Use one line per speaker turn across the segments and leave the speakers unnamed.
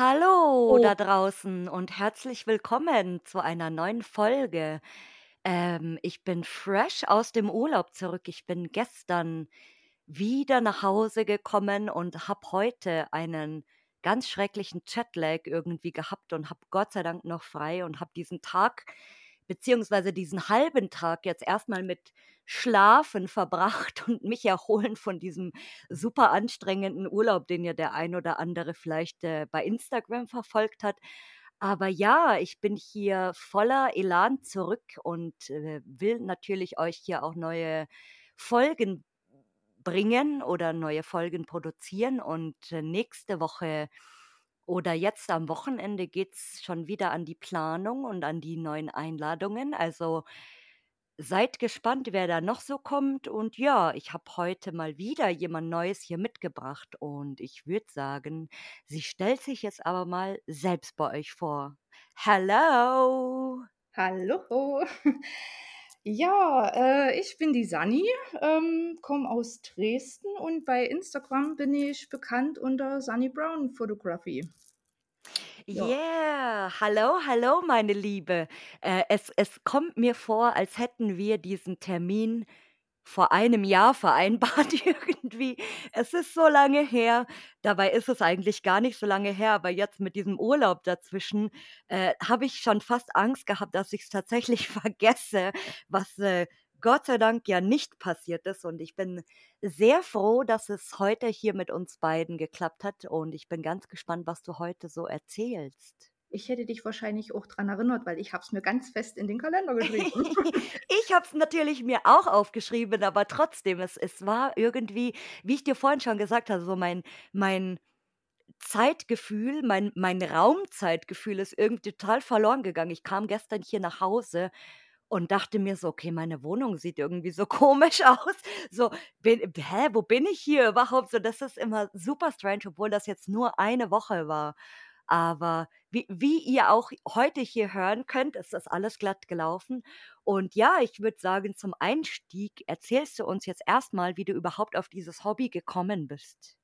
Hallo
Oh.
da draußen und herzlich willkommen zu einer neuen Folge. Ähm, ich bin fresh aus dem Urlaub zurück. Ich bin gestern wieder nach Hause gekommen und habe heute einen ganz schrecklichen Jetlag irgendwie gehabt und habe Gott sei Dank noch frei und habe diesen Tag beziehungsweise diesen halben Tag jetzt erst mal mit Schlafen verbracht und mich erholen von diesem super anstrengenden Urlaub, den ja der ein oder andere vielleicht, äh, bei Instagram verfolgt hat. Aber ja, ich bin hier voller Elan zurück und, äh, will natürlich euch hier auch neue Folgen bringen oder neue Folgen produzieren und, äh, nächste Woche oder jetzt am Wochenende geht's schon wieder an die Planung und an die neuen Einladungen. Also, seid gespannt, wer da noch so kommt und ja, ich habe heute mal wieder jemand Neues hier mitgebracht und ich würde sagen, sie stellt sich jetzt aber mal selbst bei euch vor. Hello.
Hallo. Ja, äh, ich bin die Sanni, ähm, komme aus Dresden und bei Instagram bin ich bekannt unter Sunny Brown Photography. Ja.
Yeah, hallo, hallo, meine Liebe. Äh, es es kommt mir vor, als hätten wir diesen Termin vor einem Jahr vereinbart irgendwie. Es ist so lange her. Dabei ist es eigentlich gar nicht so lange her, aber jetzt mit diesem Urlaub dazwischen, äh, habe ich schon fast Angst gehabt, dass ich's tatsächlich vergesse, was, äh, Gott sei Dank ja nicht passiert ist und ich bin sehr froh, dass es heute hier mit uns beiden geklappt hat und ich bin ganz gespannt, was du heute so erzählst.
Ich hätte dich wahrscheinlich auch dran erinnert, weil ich habe es mir ganz fest in den Kalender geschrieben.
Ich habe es natürlich mir auch aufgeschrieben, aber trotzdem, es es war irgendwie, wie ich dir vorhin schon gesagt habe, so mein mein Zeitgefühl, mein mein Raumzeitgefühl ist irgendwie total verloren gegangen. Ich kam gestern hier nach Hause und dachte mir so: „Okay, meine Wohnung sieht irgendwie so komisch aus.“ So, bin hä, wo bin ich hier überhaupt? So, das ist immer super strange, obwohl das jetzt nur eine Woche war. Aber wie wie ihr auch heute hier hören könnt, ist das alles glatt gelaufen. Und ja, ich würde sagen, zum Einstieg erzählst du uns jetzt erst mal, wie du überhaupt auf dieses Hobby gekommen bist.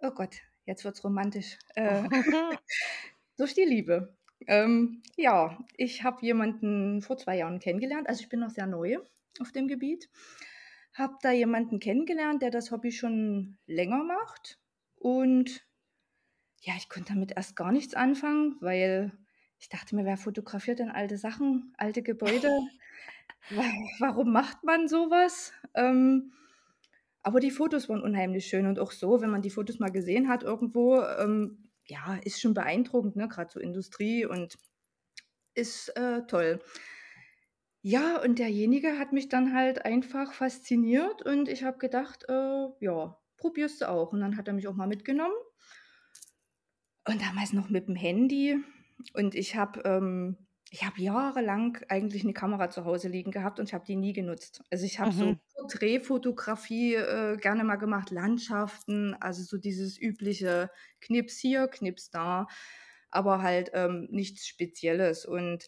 Oh Gott, jetzt wird's romantisch. Äh, durch die Liebe. Ähm, ja, ich habe jemanden vor 2 Jahren kennengelernt. Also, ich bin noch sehr neu auf dem Gebiet. Habe da jemanden kennengelernt, der das Hobby schon länger macht und ja, ich konnte damit erst gar nichts anfangen, weil ich dachte mir: „Wer fotografiert denn alte Sachen, alte Gebäude? Wa warum macht man so was?“ Ähm, aber die Fotos waren unheimlich schön und auch so, wenn man die Fotos mal gesehen hat irgendwo, ähm, ja, ist schon beeindruckend, ne, grad so Industrie und ist, äh, toll. Ja, und derjenige hat mich dann halt einfach fasziniert und ich habe gedacht, äh, ja, probierst du auch. Und dann hat er mich auch mal mitgenommen. Und damals noch mit'm Handy und ich habe ähm, ich habe jahrelang eigentlich 'ne Kamera zu Hause liegen gehabt und ich habe die nie genutzt. Also, ich habe so
Mhm.
Porträtfotografie, äh, gerne mal gemacht, Landschaften, also, so dieses übliche Knips hier, Knips da, aber halt, ähm, nichts Spezielles. Und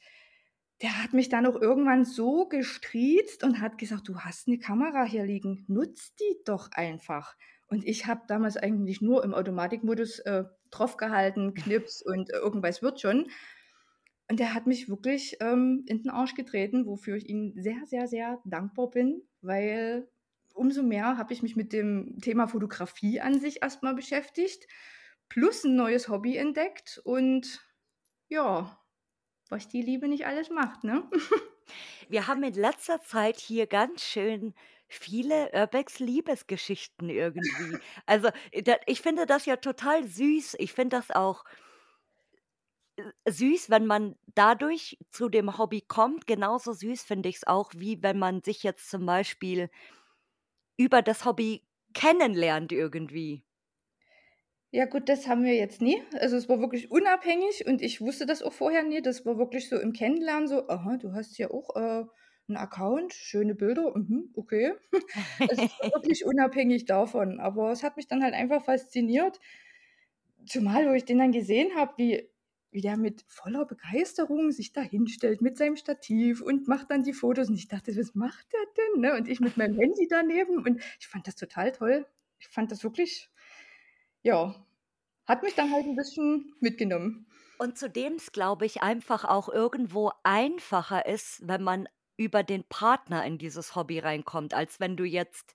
der hat mich dann auch irgendwann so gestriezt und hat gesagt: „Du hast 'ne Kamera hier liegen, nutz die doch einfach.“ Und ich habe damals eigentlich nur im Automatikmodus, äh, drauf gehalten, Knips und irgendwas wird schon. Und der hat mich wirklich, ähm, in den Arsch getreten, wofür ich ihm sehr, sehr, sehr dankbar bin, weil umso mehr habe ich mich mit dem Thema Fotografie an sich erst mal beschäftigt, plus 'n neues Hobby entdeckt und ja, was die Liebe nicht alles macht, ne?
Wir haben in letzter Zeit hier ganz schön viele Urbex-Liebesgeschichten irgendwie. Also, ich finde das ja total süß. Ich finde das auch süß, wenn man dadurch zu dem Hobby kommt. Genauso süß finde ich's auch, wie wenn man sich jetzt zum Beispiel über das Hobby kennenlernt irgendwie.
Ja gut, das haben wir jetzt nie. Also, es war wirklich unabhängig und ich wusste das auch vorher nie. Das war wirklich so im Kennenlernen so: „Aha, du hast ja auch, äh, 'n Account, schöne Bilder, mhm, okay. Es ist wirklich unabhängig davon, aber es hat mich dann halt einfach fasziniert, zumal wo ich den dann gesehen habe, wie wie der mit voller Begeisterung sich da hinstellt mit seinem Stativ und macht dann die Fotos und ich dachte: „Was macht der denn“, ne? Und ich mit meinem Handy daneben und ich fand das total toll. Ich fand das wirklich ja, hat mich dann halt 'n bisschen mitgenommen.
Und zudem's, glaube ich, einfach auch irgendwo einfacher ist, wenn man über den Partner in dieses Hobby reinkommt, als wenn du jetzt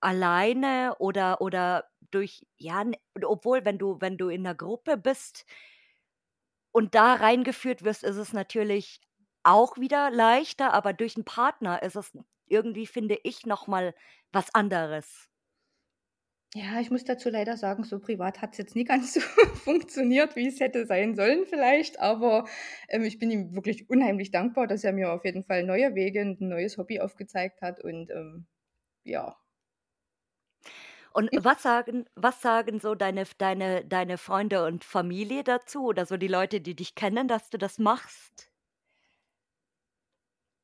alleine oder oder durch ja, obwohl, wenn du wenn du in 'ner Gruppe bist und da reingeführt wirst, ist es natürlich auch wieder leichter, aber durch 'n Partner ist es irgendwie, finde ich, noch mal was anderes.
Ja, ich muss dazu leider sagen, so privat hat's jetzt nie ganz so funktioniert, wie es hätte sein sollen vielleicht, aber, ähm, ich bin ihm wirklich unheimlich dankbar, dass er mir auf jeden Fall neue Wege und 'n neues Hobby aufgezeigt hat und, ähm, ja.
Und was sagen was sagen so deine deine deine Freunde und Familie dazu oder so die Leute, die dich kennen, dass du das machst?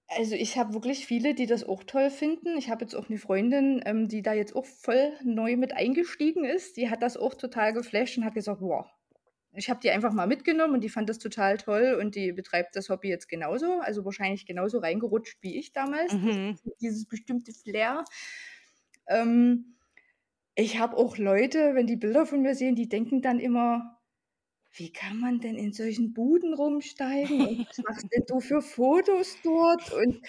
Also, ich habe wirklich viele, die das auch toll finden. Ich habe jetzt auch 'ne Freundin, ähm, die da jetzt auch voll neu mit eingestiegen ist. Die hat das auch total geflasht und hat gesagt: „Boah“ ich habe die einfach mal mitgenommen und die fand das total toll und die betreibt das Hobby jetzt genauso, also wahrscheinlich genauso reingerutscht wie ich damals,
Mhm.
dieses bestimmte Flair. Ähm, ich habe auch Leute, wenn die Bilder von mir sehen, die denken dann immer: „Wie kann man denn in solchen Buden rumsteigen? Und was machst denn du für Fotos dort? Und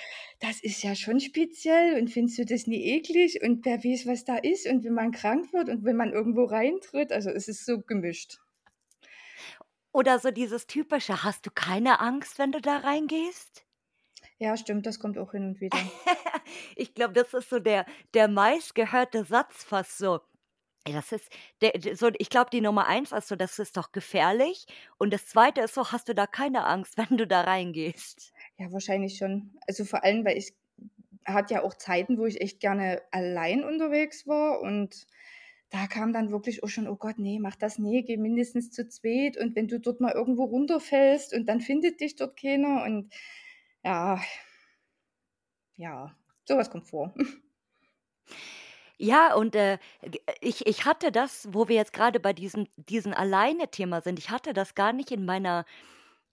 das ist ja schon speziell. Und findest du das nie eklig? Und wer weiß, was da ist? Und wenn man krank wird und wenn man irgendwo reintritt“, also, es ist so gemischt.
Oder so dieses typische: „Hast du keine Angst, wenn du da reingehst?“
Ja, stimmt, das kommt auch hin und wieder.
Ich glaube, das ist so der der meistgehörte Satz fast so. Das ist der so ich glaube, die Nummer 1 ist so: „Das ist doch gefährlich.“ Und das 2. ist so: „Hast du da keine Angst, wenn du da reingehst?“
Ja, wahrscheinlich schon. Also, vor allem, weil ich hatte ja auch Zeiten, wo ich echt gerne allein unterwegs war und da kam dann wirklich auch schon: „Oh Gott, ne, mach das nie, geh mindestens zu zweit und wenn du dort mal irgendwo runterfällst und dann findet dich dort keiner“ und ja. Ja, so was kommt vor.
Ja, und, äh, ich ich hatte das, wo wir jetzt grade bei diesem diesem Alleine-Thema sind ich hatte das gar nicht in meiner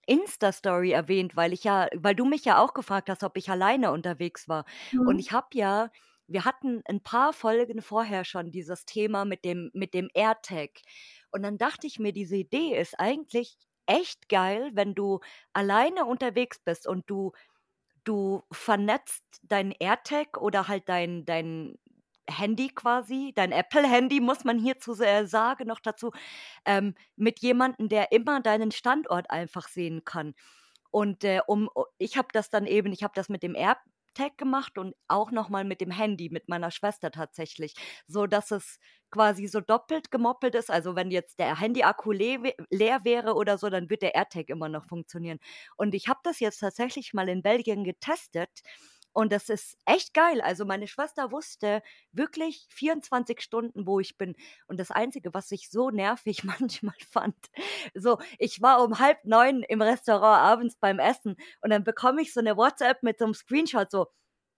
Insta-Story erwähnt, weil ich ja weil du mich ja auch gefragt hast, ob ich alleine unterwegs war. Und
Mhm.
ich habe ja wir hatten 'n paar Folgen vorher schon dieses Thema mit dem mit dem AirTag. Und dann dachte ich mir, diese Idee ist eigentlich echt geil, wenn du alleine unterwegs bist und du du vernetzt dein AirTag oder halt dein dein Handy quasi, dein Apple-Handy, muss man hierzu sagen noch dazu, ähm, mit jemandem, der immer deinen Standort einfach sehen kann. Und, äh, um o ich habe das dann eben ich habe das mit dem AirTag gemacht und auch noch mal mit dem Handy, mit meiner Schwester tatsächlich, sodass es quasi so doppelt gemoppelt ist. Also, wenn jetzt der Handy-Akku le leer wäre oder so, dann wird der AirTag immer noch funktionieren. Und ich habe das jetzt tatsächlich mal in Belgien getestet und das ist echt geil. Also, meine Schwester wusste wirklich 24 Stunden, wo ich bin. Und das Einzige, was ich so nervig manchmal fand so, ich war um 8:30 im Restaurant abends beim Essen und dann bekomme ich so 'ne WhatsApp mit so 'nem Screenshot so: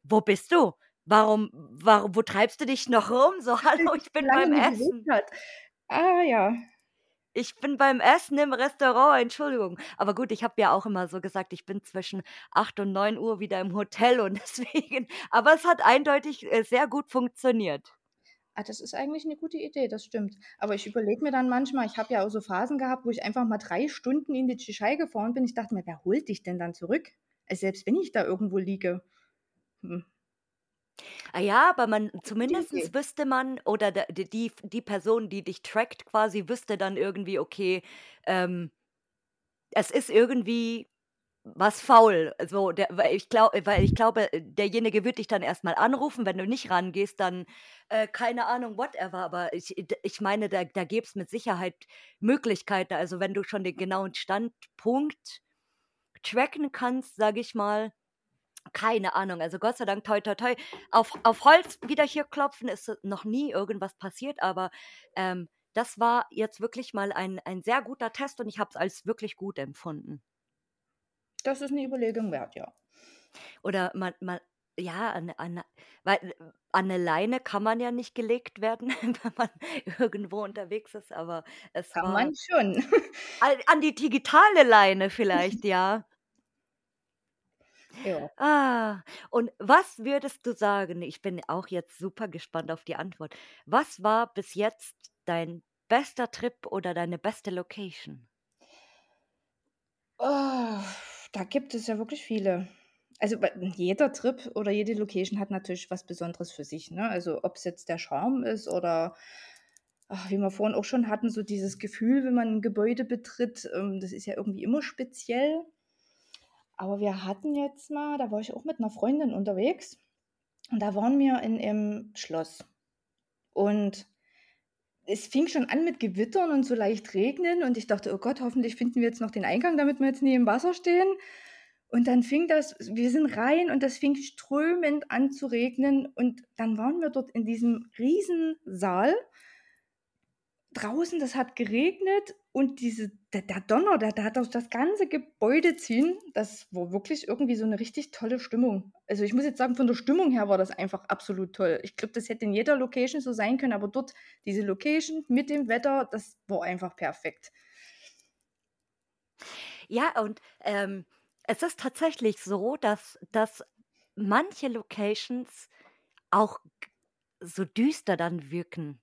„Wo bist du? Warum warum wo treibst du dich noch rum?“ So: „Hallo, ich bin beim Essen.“
bewegt hat. Ah, ja.
„Ich bin beim Essen im Restaurant, Entschuldigung.“ Aber gut, ich habe ja auch immer so gesagt, ich bin zwischen 8 und 9:00 wieder im Hotel und deswegen aber es hat eindeutig, äh, sehr gut funktioniert.
Ah, das ist eigentlich 'ne gute Idee, das stimmt. Aber ich überlege mir dann manchmal ich habe ja auch so Phasen gehabt, wo ich einfach mal 3 Stunden in die Tschechei gefahren bin. Ich dachte mir: „Wer holt dich denn dann zurück?“ Äh, selbst wenn ich da irgendwo liege. Hm.
Ah ja, aber man
Idee.
zumindest wüsste man oder der d die die Person, die dich trackt quasi, wüsste dann irgendwie, okay, ähm es ist irgendwie was faul. So, der weil ich glau weil ich glaube, derjenige wird dich dann erst mal anrufen, wenn du nicht rangehst, dann, äh, keine Ahnung, whatever. Aber ich ich meine, da da gäb's mit Sicherheit Möglichkeiten. Also, wenn du schon den genauen Standpunkt tracken kannst, sage ich mal. Keine Ahnung, also Gott sei Dank, toi toi toi, auf auf Holz wieder hier klopfen, ist noch nie irgendwas passiert, aber, ähm, das war jetzt wirklich mal ein ein sehr guter Test und ich habe es als wirklich gut empfunden.
Das ist 'ne Überlegung wert, ja.
Oder man man ja, an an weil an 'ne Leine kann man ja nicht gelegt werden, wenn man irgendwo unterwegs ist, aber es
Kann man
war
schon.
an an die digitale Leine vielleicht, ja.
Ja.
Ah, und was würdest du sagen ich bin auch jetzt super gespannt auf die Antwort. Was war bis jetzt dein bester Trip oder deine beste Location?
Oh, da gibt es ja wirklich viele. Also, jeder Trip oder jede Location hat natürlich was Besonderes für sich, ne? Also, ob's jetzt der Charme ist oder, ach, wie wir vorhin auch schon hatten, so dieses Gefühl, wenn man 'n Gebäude betritt, ähm, das ist ja irgendwie immer speziell. Aber wir hatten jetzt mal da war ich auch mit 'ner Freundin unterwegs und da waren wir in 'nem Schloss. Und es fing schon an mit Gewittern und so leicht regnen und ich dachte: „Oh Gott, hoffentlich finden wir jetzt noch den Eingang, damit wir jetzt nie im Wasser stehen.“ Und dann fing das wir sind rein und das fing strömend an zu regnen und dann waren wir dort in diesem Riesensaal. Draußen, das hat geregnet und diese der der Donner, der der hat durch das ganze Gebäude ziehen. Das war wirklich irgendwie so 'ne richtig tolle Stimmung. Also, ich muss jetzt sagen, von der Stimmung her war das einfach absolut toll. Ich glaube, das hätte in jeder Location so sein können, aber dort diese Location mit dem Wetter, das war einfach perfekt.
Ja, und, ähm, es ist tatsächlich so, dass dass manche Locations auch so düster dann wirken.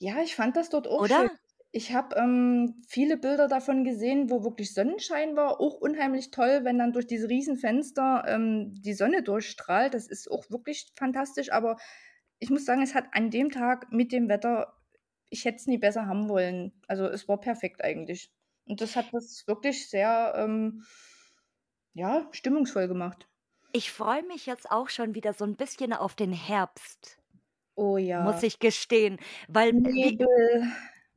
Ja, ich fand das dort auch schön.
Oder?
Ich habe, ähm, viele Bilder davon gesehen, wo wirklich Sonnenschein war, auch unheimlich toll, wenn dann durch diese Riesenfenster, ähm, die Sonne durchstrahlt. Das ist auch wirklich fantastisch, aber ich muss sagen, es hat an dem Tag mit dem Wetter ich hätte es nie besser haben wollen. Also, es war perfekt eigentlich. Und das hat das wirklich sehr, ähm, ja, stimmungsvoll gemacht.
Ich freue mich jetzt auch schon wieder so 'n bisschen auf den Herbst
Oh
muss
ja.
ich gestehen, weil, äh, wie
Nebel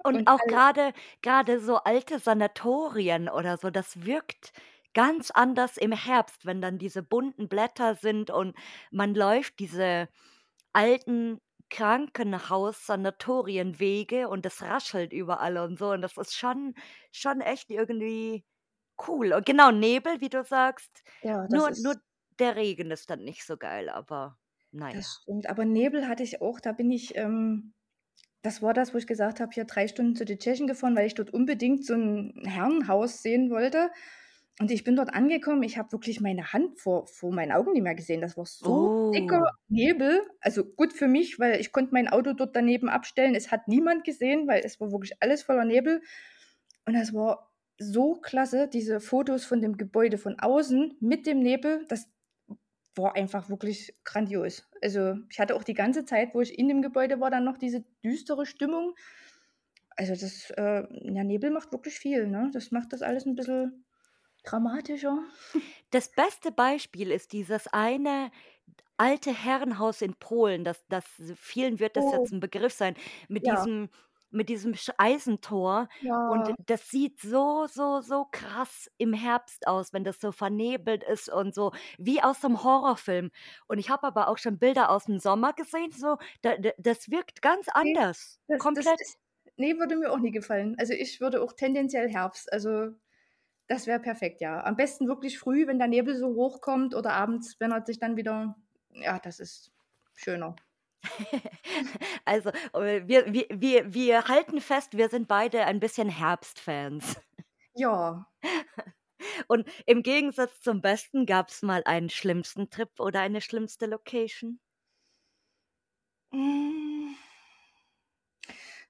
und
und
auch
all
grade grade so alte Sanatorien oder so, das wirkt ganz anders im Herbst, wenn dann diese bunten Blätter sind und man läuft diese alten Krankenhaus-Sanatorienwege und es raschelt überall und so und das ist schon schon echt irgendwie cool. Und genau, Nebel, wie du sagst,
Ja, das
nur nur
ist
der Regen ist dann nicht so geil, aber na ja.
Das stimmt, aber Nebel hatte ich auch, da bin ich, ähm das war das, wo ich gesagt habe, hier 3 Stunden zu den Tschechen gefahren, weil ich dort unbedingt so 'n Herrenhaus sehen wollte. Und ich bin dort angekommen, ich habe wirklich meine Hand vor vor meinen Augen nicht mehr gesehen. Das war so dicker
Oh.
Nebel. Also, gut für mich, weil ich konnte mein Auto dort daneben abstellen. Es hat niemand gesehen, weil es war wirklich alles voller Nebel. Und das war so klasse, diese Fotos von dem Gebäude von außen mit dem Nebel, das war einfach wirklich grandios. Also, ich hatte auch die ganze Zeit, wo ich in dem Gebäude war, dann noch diese düstere Stimmung. Also, das, äh ja, Nebel macht wirklich viel, ne? Das macht das alles 'n bisschen dramatischer.
Das beste Beispiel ist dieses eine alte Herrenhaus in Polen, das das vielen wird das
Oh.
jetzt 'n Begriff sein, mit
Ja.
diesem mit diesem sch Eisentor und
Ja.
das sieht so, so, so krass im Herbst aus, wenn das so vernebelt ist und so wie aus 'nem Horrorfilm. Und ich habe aber auch schon Bilder aus'm Sommer gesehen, so, da d das wirkt ganz anders,
das das
komplett.
ne, würde mir auch nie gefallen. Also, ich würde auch tendenziell Herbst also, das wäre perfekt, ja. Am besten wirklich früh, wenn der Nebel so hochkommt oder abends, wenn er sich dann wieder ja, das ist schöner.
Also, äh, wir wir wir wir halten fest, wir sind beide ein bisschen Herbstfans.
Ja.
Und im Gegensatz zum Besten, gab's mal einen schlimmsten Trip oder eine schlimmste Location?
Hm.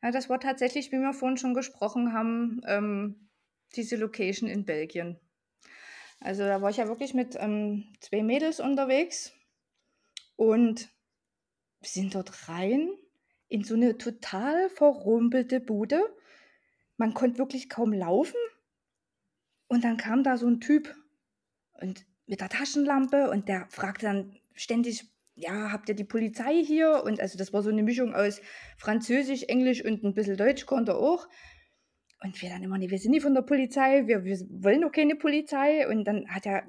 Ja, das war tatsächlich, wie wir vorhin schon gesprochen haben, ähm, diese Location in Belgien. Also, da war ich ja wirklich mit, ähm, 2 Mädels unterwegs und wir sind dort rein in so 'ne total verrumpelte Bude. Man konnte wirklich kaum laufen. Und dann kam da so 'n Typ und mit der Taschenlampe und der fragte dann ständig: „Ja, habt ihr die Polizei hier?“ Und also, das war so 'ne Mischung aus Französisch, Englisch und 'n bisschen Deutsch konnte er auch. Und wir dann immer: „Ne, wir sind nicht von der Polizei, wir wir wollen auch keine Polizei.“ Und dann hat er: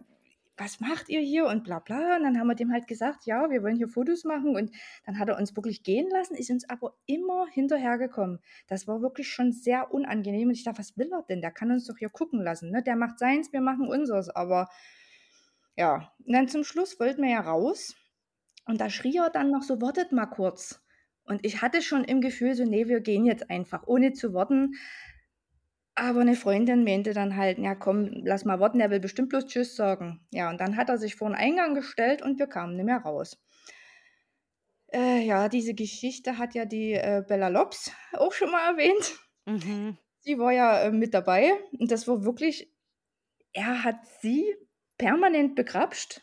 „Was macht ihr hier?“ und bla bla. Und dann haben wir dem halt gesagt: „Ja, wir wollen hier Fotos machen.“ Und dann hat er uns wirklich gehen lassen, ist uns aber immer hinterhergekommen. Das war wirklich schon sehr unangenehm und ich dachte: „Was will er denn? Der kann uns doch hier gucken lassen, ne? Der macht seins, wir machen unseres.“ Aber Ja, und dann zum Schluss wollten wir ja raus und da schrie er dann noch so: „Wartet mal kurz.“ Und ich hatte schon im Gefühl so: „Ne, wir gehen jetzt einfach“, ohne zu warten. Aber 'ne Freundin meinte dann halt: „Ja komm, lass mal warten, der will bestimmt bloß tschüss sagen.“ Ja, und dann hat er sich vor 'n Eingang gestellt und wir kamen nicht mehr raus. Äh, ja, diese Geschichte hat ja die, äh, Bella Lobbs auch schon mal erwähnt.
Mhm.
Sie war ja, äh, mit dabei und das war wirklich er hat sie permanent begrapscht,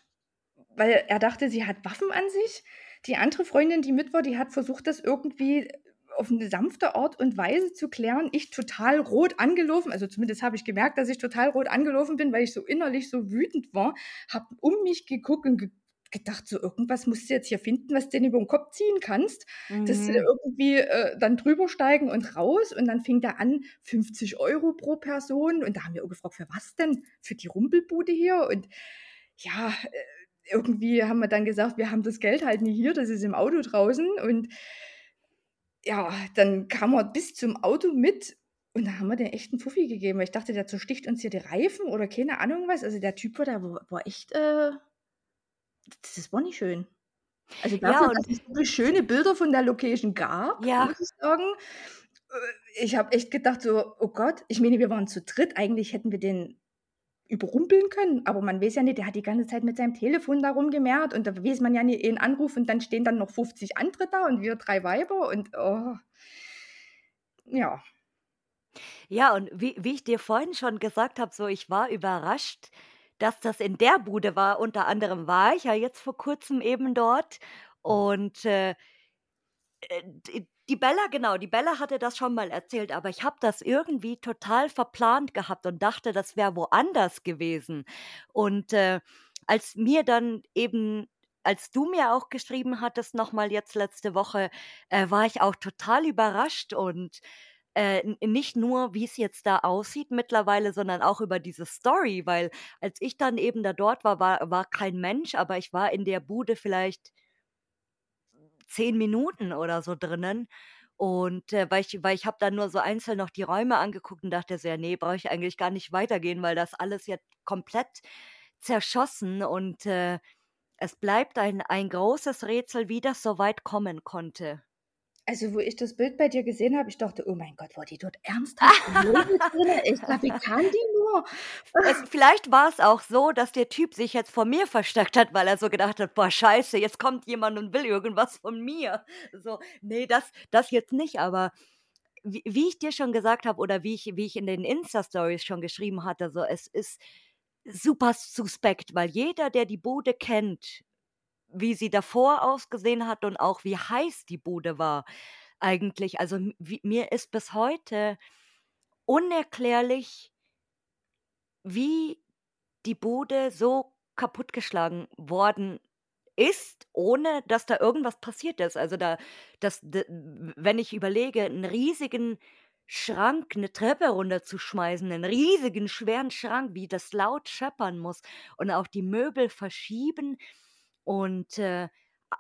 weil er dachte, sie hat Waffen an sich. Die andere Freundin, die mit war, die hat versucht, das irgendwie auf 'ne sanfte Art und Weise zu klären. Ich total rot angelaufen, also zumindest habe ich gemerkt, dass ich total rot angelaufen bin, weil ich so innerlich so wütend war, habe um mich geguckt und ge gedacht, so: „Irgendwas musst du jetzt hier finden, was du den über 'n Kopf ziehen kannst, dass du da
Mhm.
irgendwie, äh, dann drüber steigen und raus.“ Und dann fing der an, 50 Euro pro Person und da haben wir auch gefragt: „Für was denn? Für die Rumpelbude hier?“ Und ja, äh, irgendwie haben wir dann gesagt: „Wir haben das Geld halt nie hier, das ist im Auto draußen.“ Und ja, dann kam er bis zum Auto mit und da haben wir dem echt 'n Fuffi gegeben, weil ich dachte, der zersticht uns hier die Reifen oder keine Ahnung was. Also, der Typ war da war echt, äh das war nicht schön. Also,
Ja,
dafür,
und
dass es wirklich schöne Bilder von der Location gab,
Ja.
muss ich sagen äh, ich habe echt gedacht so: „Oh Gott“ ich meine, wir waren zu dritt, eigentlich hätten wir den überrumpeln können, aber man weiß ja nicht, der hat die ganze Zeit mit seinem Telefon da rumgemeckert und da weiß man ja nie, einen Anruf und dann stehen dann noch 50 andere da und wir 3 Weiber und oh. Ja.
Ja, und wie wie ich dir vorhin schon gesagt habe, so, ich war überrascht, dass das in der Bude war. Unter anderem war ich ja jetzt vor Kurzem eben dort und, äh die Bella genau, die Bella hatte das schon mal erzählt, aber ich habe das irgendwie total verplant gehabt und dachte, das wäre woanders gewesen. Und, äh, als mir dann eben als du mir auch geschrieben hattest noch mal jetzt letzte Woche, äh, war ich auch total überrascht und, äh, nicht nur, wie's jetzt da aussieht mittlerweile, sondern auch über diese Story, weil als ich dann eben da dort war, war war kein Mensch, aber ich war in der Bude vielleicht 10 Minuten oder so drinnen und, äh, weil ich weil ich habe dann nur so einzeln noch die Räume angeguckt und dachte so: „Ja, ne, brauche ich eigentlich gar nicht weitergehen, weil das alles jetzt komplett zerschossen“ und, äh, es bleibt ein ein großes Rätsel, wie das so weit kommen konnte.
Also, wo ich das Bild bei dir gesehen habe, ich dachte: „Oh mein Gott, war die dort ernsthaft drinnen?“ Ich sage: „Wie kann die nur?“
Es vielleicht war's auch so, dass der Typ sich jetzt vor mir versteckt hat, weil er so gedacht hat: „Boah, scheiße, jetzt kommt jemand und will irgendwas von mir.“ So, ne, das das jetzt nicht, aber wie wie ich dir schon gesagt habe oder wie ich wie ich in den Insta-Stories schon geschrieben hatte, so, es ist super suspekt, weil jeder, der die Bude kennt, wie sie davor ausgesehen hat und auch wie heiß die Bude war eigentlich. Also, wie mir ist bis heute unerklärlich wie die Bude so kaputtgeschlagen worden ist, ohne dass da irgendwas passiert ist. Also, da das wenn ich überlege, 'n riesigen Schrank 'ne Treppe runterzuschmeißen, 'nen riesigen schweren Schrank, wie das laut scheppern muss und auch die Möbel verschieben und, äh,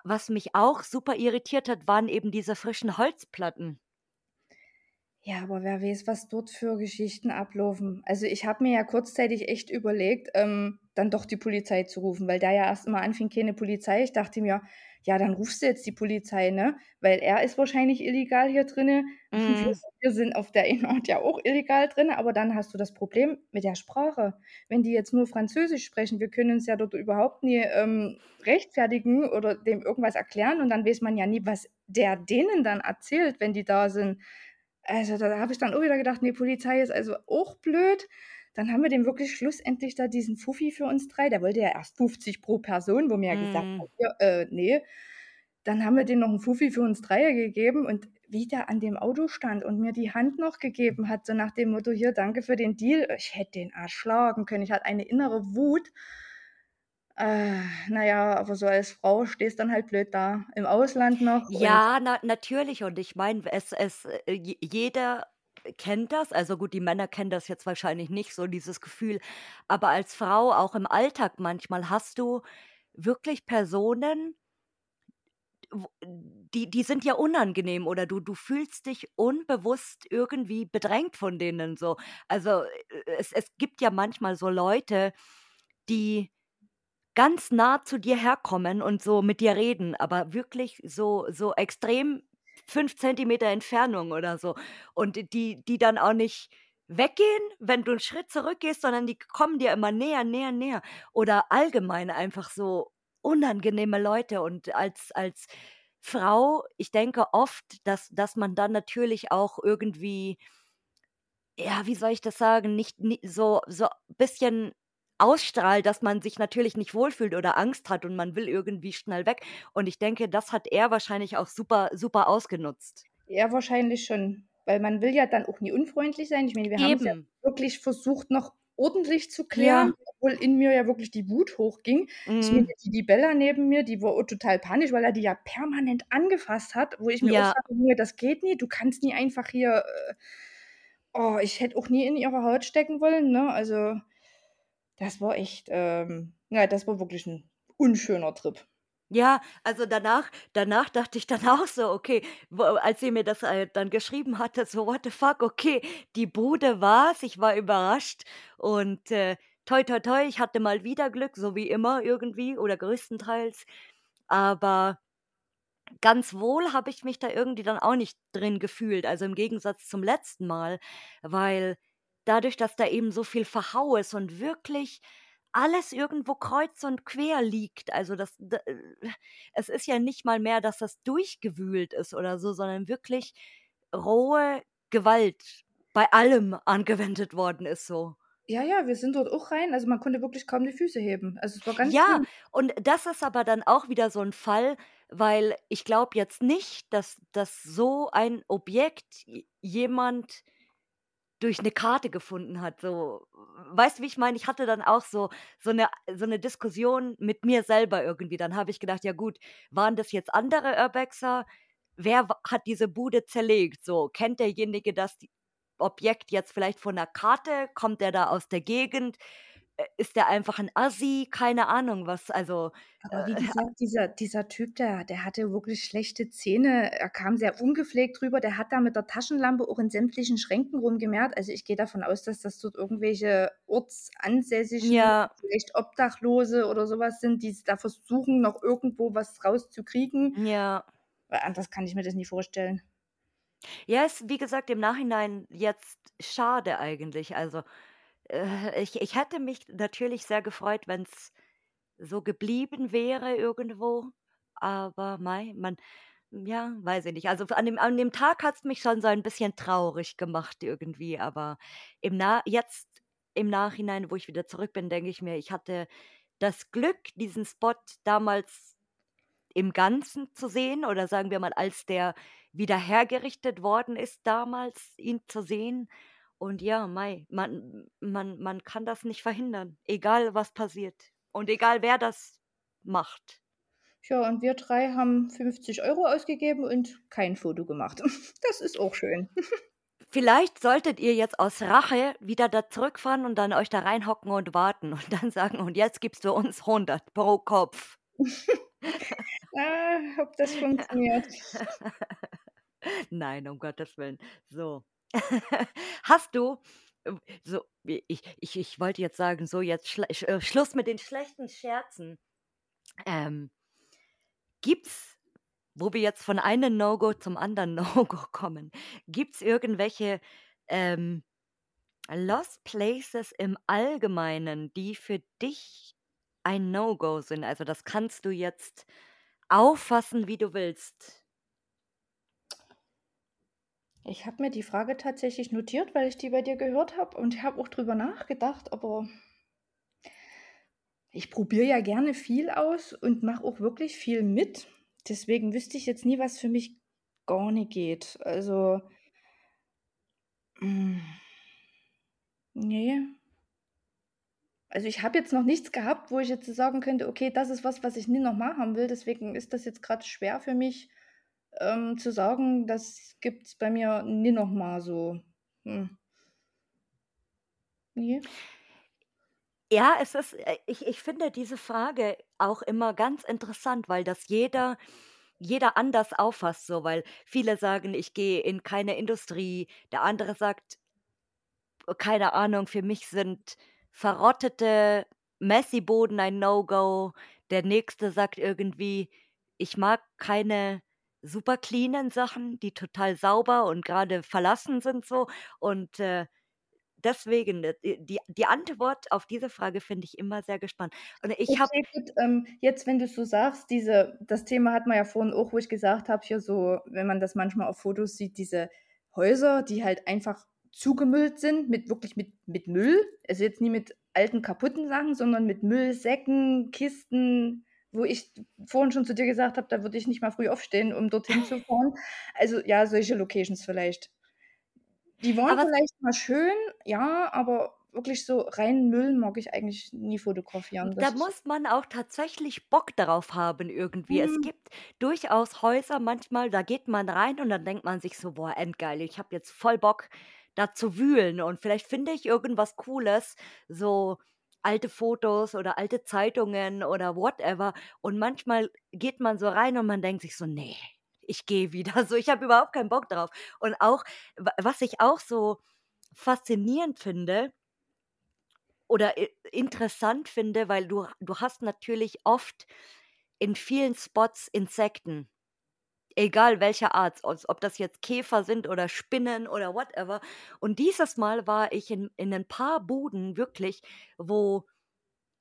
was mich auch super irritiert hat, waren eben diese frischen Holzplatten.
Ja, aber wer weiß, was dort für Geschichten ablaufen. Also, ich habe mir ja kurzzeitig echt überlegt, ähm, dann doch die Polizei zu rufen, weil der ja erst mal anfing: „Keine Polizei.“ Ich dachte mir: „Ja, dann rufst du jetzt die Polizei, ne?“ Weil er ist wahrscheinlich illegal hier. Wir
Mhm.
wir sind auf der Art ja auch illegal drinnen, aber dann hast du das Problem mit der Sprache. Wenn die jetzt nur Französisch sprechen, wir können uns ja dort überhaupt nie, ähm, rechtfertigen oder dem irgendwas erklären und dann weiß man ja nie, was der denen dann erzählt, wenn die da sind. Also, da habe ich dann auch wieder gedacht: „Ne, Polizei ist also auch blöd.“ Dann haben wir dem wirklich schlussendlich da diesen Fuffi für uns 3 der wollte ja erst 50 pro Person, wo wir ja gesagt
Mhm.
„Hier, äh, ne.“ Dann haben wir dem noch 'n Fuffi für uns 3 gegeben und wie der an dem Auto stand und mir die Hand noch gegeben hat, so nach dem Motto: „Hier, danke für den Deal.“ Ich hätte den erschlagen können. Ich hatte eine innere Wut. Äh, na ja, aber so als Frau stehst dann halt blöd da, im Ausland noch
Ja, na natürlich und ich meine, es es äh, je jeder kennt das. Also, gut, die Männer kennen das jetzt wahrscheinlich nicht so, dieses Gefühl, aber als Frau auch im Alltag manchmal hast du wirklich Personen die die sind ja unangenehm oder du du fühlst dich unbewusst irgendwie bedrängt von denen so. Also, äh, es es gibt ja manchmal so Leute, die ganz nah zu dir herkommen und so mit dir reden, aber wirklich so so extrem 5 Zentimeter Entfernung oder so. Und die die dann auch nicht weggehen, wenn du 'n Schritt zurückgehst, sondern die kommen dir immer näher, näher, näher. Oder allgemein einfach so unangenehme Leute und als als Frau, ich denke oft, dass dass man dann natürlich auch irgendwie ja, wie soll ich das sagen, nicht ni so so bisschen ausstrahlt, dass man sich natürlich nicht wohlfühlt oder Angst hat und man will irgendwie schnell weg. Und ich denke, das hat er wahrscheinlich auch super super ausgenutzt.
Ja, wahrscheinlich schon, weil man will ja dann auch nie unfreundlich sein. Ich meine, wir haben's ja wirklich versucht, noch ordentlich zu klären,
Ja.
obwohl in mir ja wirklich die Wut hochging. Ich meine, die die Bella neben mir, die war auch total panisch, weil er die ja permanent angefasst hat, wo ich mir auch
Ja.
sage: „Junge, das geht nie. Du kannst nie einfach hier, äh“ Oh, ich hätte auch nie in ihrer Haut stecken wollen, ne? Also, das war echt, ähm ja, das war wirklich 'n unschöner Trip.
Ja, also danach danach dachte ich dann auch so: „Okay“, wo als sie mir das, äh, dann geschrieben hatte, so: „What the fuck, okay, die Bude war's.“ Ich war überrascht und, äh, toi, toi, toi, ich hatte mal wieder Glück, so wie immer irgendwie oder größtenteils. Aber ganz wohl habe ich mich da irgendwie dann auch nicht drin gefühlt, also im Gegensatz zum letzten Mal, weil dadurch, dass da eben so viel Verhau ist und wirklich alles irgendwo kreuz und quer liegt, also das d äh, es ist ja nicht mal mehr, dass das durchgewühlt ist oder so, sondern wirklich rohe Gewalt bei allem angewendet worden ist so.
Ja, ja, wir sind dort auch rein also, man konnte wirklich kaum die Füße heben. Also, es war ganz
Ja,
schlimm.
und das ist aber dann auch wieder so 'n Fall, weil ich glaube jetzt nicht, dass dass so ein Objekt jemand durch 'ne Karte gefunden hat, so. Weißt du, wie ich meine? Ich hatte dann auch so so 'ne so 'ne Diskussion mit mir selber irgendwie. Dann habe ich gedacht: „Ja gut, waren das jetzt andere Urbexer? Wer hat diese Bude zerlegt?“ So, kennt derjenige das Objekt jetzt vielleicht von 'ner Karte? Kommt der da aus der Gegend? Äh, ist der einfach 'n Assi? Keine Ahnung was, also,
Aber wie
äh,
gesagt, dieser dieser Typ, der der hatte wirklich schlechte Zähne. Er kam sehr ungepflegt rüber. Der hat da mit der Taschenlampe auch in sämtlichen Schränken rumgemehrt. Also, ich gehe davon aus, dass das dort irgendwelche Ortsansässigen,
Ja.
vielleicht Obdachlose oder so was sind, die da versuchen, noch irgendwo was rauszukriegen.
Ja.
Weil anders kann ich mir das nie vorstellen.
Ja, ist, wie gesagt, im Nachhinein jetzt schade eigentlich. Also, äh, ich ich hätte mich natürlich sehr gefreut, wenn's so geblieben wäre irgendwo, aber mei, man ja, weiß ich nicht. Also, an dem an dem Tag hat's mich schon so ein bisschen traurig gemacht irgendwie, aber im Na jetzt im Nachhinein, wo ich wieder zurück bin, denke ich mir, ich hatte das Glück, diesen Spot damals im Ganzen zu sehen oder sagen wir mal, als der wieder hergerichtet worden ist damals, ihn zu sehen. Und ja, mei, man man man kann das nicht verhindern, egal was passiert und egal wer das macht.
Ja, und wir 3 haben 50 € ausgegeben und kein Foto gemacht. Das ist auch schön.
Vielleicht solltet ihr jetzt aus Rache wieder da zurückfahren und dann euch da reinhocken und warten und dann sagen: „Und jetzt gibst du uns 100 pro Kopf.“
Ah, ob das funktioniert.
Nein, um Gottes Willen. So. Hast du, ähm, so ich ich ich wollte jetzt sagen, so jetzt Schle Sch äh, Schluss mit den schlechten Scherzen. Ähm, gibt's, wo wir jetzt von einem No-Go zum anderen No-Go kommen, gibt's irgendwelche, ähm, Lost Places im Allgemeinen, die für dich ein No-Go sind? Also, das kannst du jetzt auffassen, wie du willst.
Ich habe mir die Frage tatsächlich notiert, weil ich die bei dir gehört habe und habe auch drüber nachgedacht, aber ich probiere ja gerne viel aus und mache auch wirklich viel mit. Deswegen wüsste ich jetzt nie, was für mich gar nicht geht. Also hm. Ne. Also, ich habe jetzt noch nichts gehabt, wo ich jetzt sagen könnte: „Okay, das ist was, was ich nie noch mal haben will.“ Deswegen ist das jetzt grad schwer für mich, ähm, zu sagen, das gibt's bei mir nie noch mal so. Hm. Ne.
Ja, es ist äh, ich ich finde diese Frage auch immer ganz interessant, weil das jeder jeder anders auffasst so, weil viele sagen: „Ich gehe in keine Industrie.“ Der andere sagt: „Keine Ahnung, für mich sind verrottete Messi-Boden ein No-Go. Der Nächste sagt irgendwie: „Ich mag keine super cleanen Sachen, die total sauber und gerade verlassen sind so.“ Und, äh, deswegen, äh, die die Antwort auf diese Frage finde ich immer sehr gespannt. Und ich habe
ähm, jetzt, wenn du's so sagst, diese das Thema hatten wir ja vorhin auch, wo ich gesagt habe, hier so, wenn man das manchmal auf Fotos sieht, diese Häuser, die halt einfach zugemüllt sind mit wirklich mit mit Müll. Also, jetzt nie mit alten, kaputten Sachen, sondern mit Müllsäcken, Kisten, wo ich vorhin schon zu dir gesagt habe, da würde ich nicht mal früh aufstehen, um dorthin zu fahren. Also, ja, solche Locations vielleicht. Die waren
aber
vielleicht mal schön, ja, aber wirklich so reinen Müll mag ich eigentlich nie fotografieren.
Da muss man auch tatsächlich Bock darauf haben irgendwie. Es
mhm,
gibt durchaus Häuser manchmal, da geht man rein und dann denkt man sich so: „Boah, endgeil, ich habe jetzt voll Bock, da zu wühlen und vielleicht finde ich irgendwas Cooles“, so alte Fotos oder alte Zeitungen oder whatever. Und manchmal geht man so rein und man denkt sich so: „Ne, ich gehe wieder.“ So, ich habe überhaupt keinen Bock drauf. Und auch wa was ich auch so faszinierend finde oder interessant finde, weil du du hast natürlich oft in vielen Spots Insekten, egal welcher Art, ob das jetzt Käfer sind oder Spinnen oder whatever. Und dieses Mal war ich in in 'nen paar Buden wirklich, wo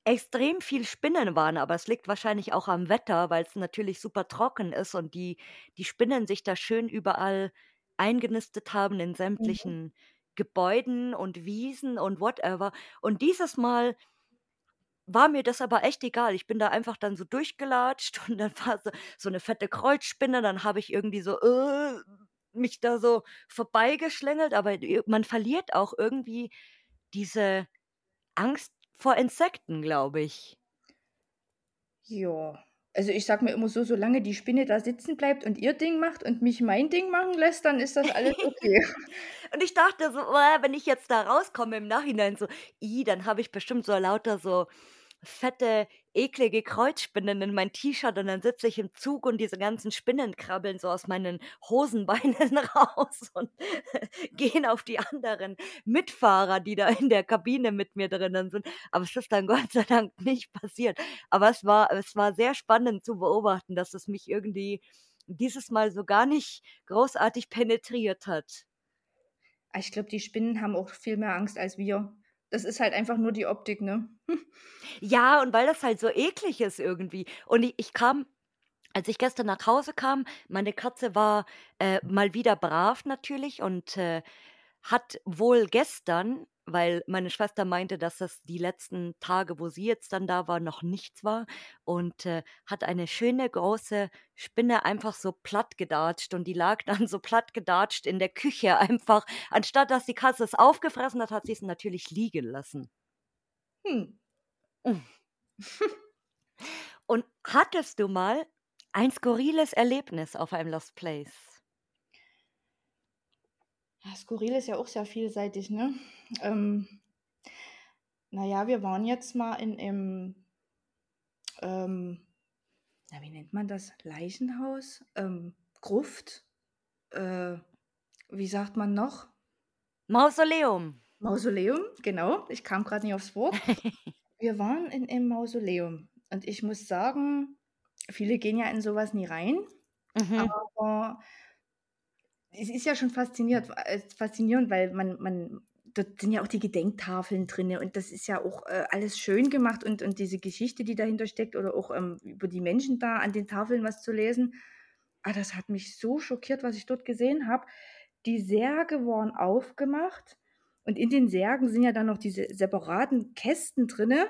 extrem viel Spinnen waren, aber es liegt wahrscheinlich auch am Wetter, weil's natürlich super trocken ist und die die Spinnen sich da schön überall eingenistet haben in
mhm.
sämtlichen Gebäuden und Wiesen und whatever. Und dieses Mal war mir das aber echt egal. Ich bin da einfach dann so durchgelatscht und dann war so so 'ne fette Kreuzspinne, dann habe ich irgendwie so, äh, mich da so vorbeigeschlängelt, aber man verliert auch irgendwie diese Angst vor Insekten, glaube ich.
Ja. Also, ich sage mir immer so, solange die Spinne da sitzen bleibt und ihr Ding macht und mich mein Ding machen lässt, dann ist das alles okay.
Und ich dachte so: „Oh, wenn ich jetzt da rauskomme im Nachhinein so, i, dann habe ich bestimmt so lauter so fette, eklige Kreuzspinnen in mein T-Shirt und dann sitze ich im Zug und diese ganzen Spinnen krabbeln so aus meinen Hosenbeinen raus und gehen auf die anderen Mitfahrer, die da in der Kabine mit mir drinnen sind. Aber es ist dann Gott sei Dank nicht passiert. Aber es war es war sehr spannend zu beobachten, dass es mich irgendwie dieses Mal so gar nicht großartig penetriert hat.
Ah, ich glaube, die Spinnen haben auch viel mehr Angst als wir. Das ist halt einfach nur die Optik, ne?
Ja, und weil das halt so eklig ist irgendwie. Und i ich kam als ich gestern nach Hause kam meine Katze war, äh, mal wieder brav natürlich und, äh, hat wohl gestern, weil meine Schwester meinte, dass das die letzten Tage, wo sie jetzt dann da war, noch nichts war und, äh, hat eine schöne große Spinne einfach so plattgedatscht und die lag dann so plattgedatscht in der Küche einfach. Anstatt dass die Katze es aufgefressen hat, hat sie's natürlich liegen lassen.
Hm.
Und hattest du mal ein skurriles Erlebnis auf einem Lost Place?
Skurril ist ja auch sehr vielseitig, ne? Ähm, na ja, wir waren jetzt mal in im, ähm, na, wie nennt man das? Leichenhaus? Ähm, Gruft? Äh, wie sagt man noch?
Mausoleum.
Mausoleum, genau. Ich kam grad nicht aufs Wort. Wir waren in im Mausoleum und ich muss sagen, viele gehen ja in so was nie rein,
Mhm,
aber es ist ja schon fasziniert äh, faszinierend, weil man man dort sind ja auch die Gedenktafeln drinne und das ist ja auch, äh, alles schön gemacht und und diese Geschichte, die dahinter steckt oder auch, ähm, über die Menschen da an den Tafeln was zu lesen. Ah, das hat mich so schockiert, was ich dort gesehen habe. Die Särge waren aufgemacht und in den Särgen sind ja dann noch diese separaten Kästen drinne.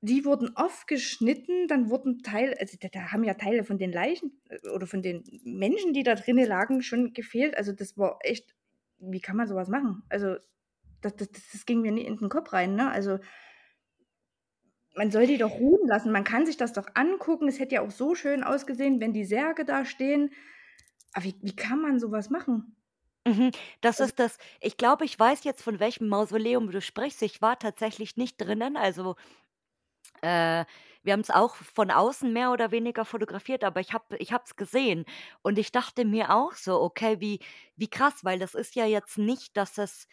Die wurden aufgeschnitten, dann wurden Teil also, da da haben ja Teile von den Leichen, äh, oder von den Menschen, die da drinnen lagen, schon gefehlt. Also, das war echt wie kann man so was machen? Also, das das das ging mir nie in den Kopf rein, ne? Also, man soll die doch ruhen lassen. Man kann sich das doch angucken. Es hätte ja auch so schön ausgesehen, wenn die Särge da stehen. Aber wie wie kann man so was machen?
mhm. Das
Also
ist das ich glaube, ich weiß jetzt, von welchem Mausoleum du sprichst. Ich war tatsächlich nicht drinnen, also, äh, wir haben's auch von außen mehr oder weniger fotografiert, aber ich habe ich es gesehen und ich dachte mir auch so: „Okay, wie wie krass“, weil das ist ja jetzt nicht, dass es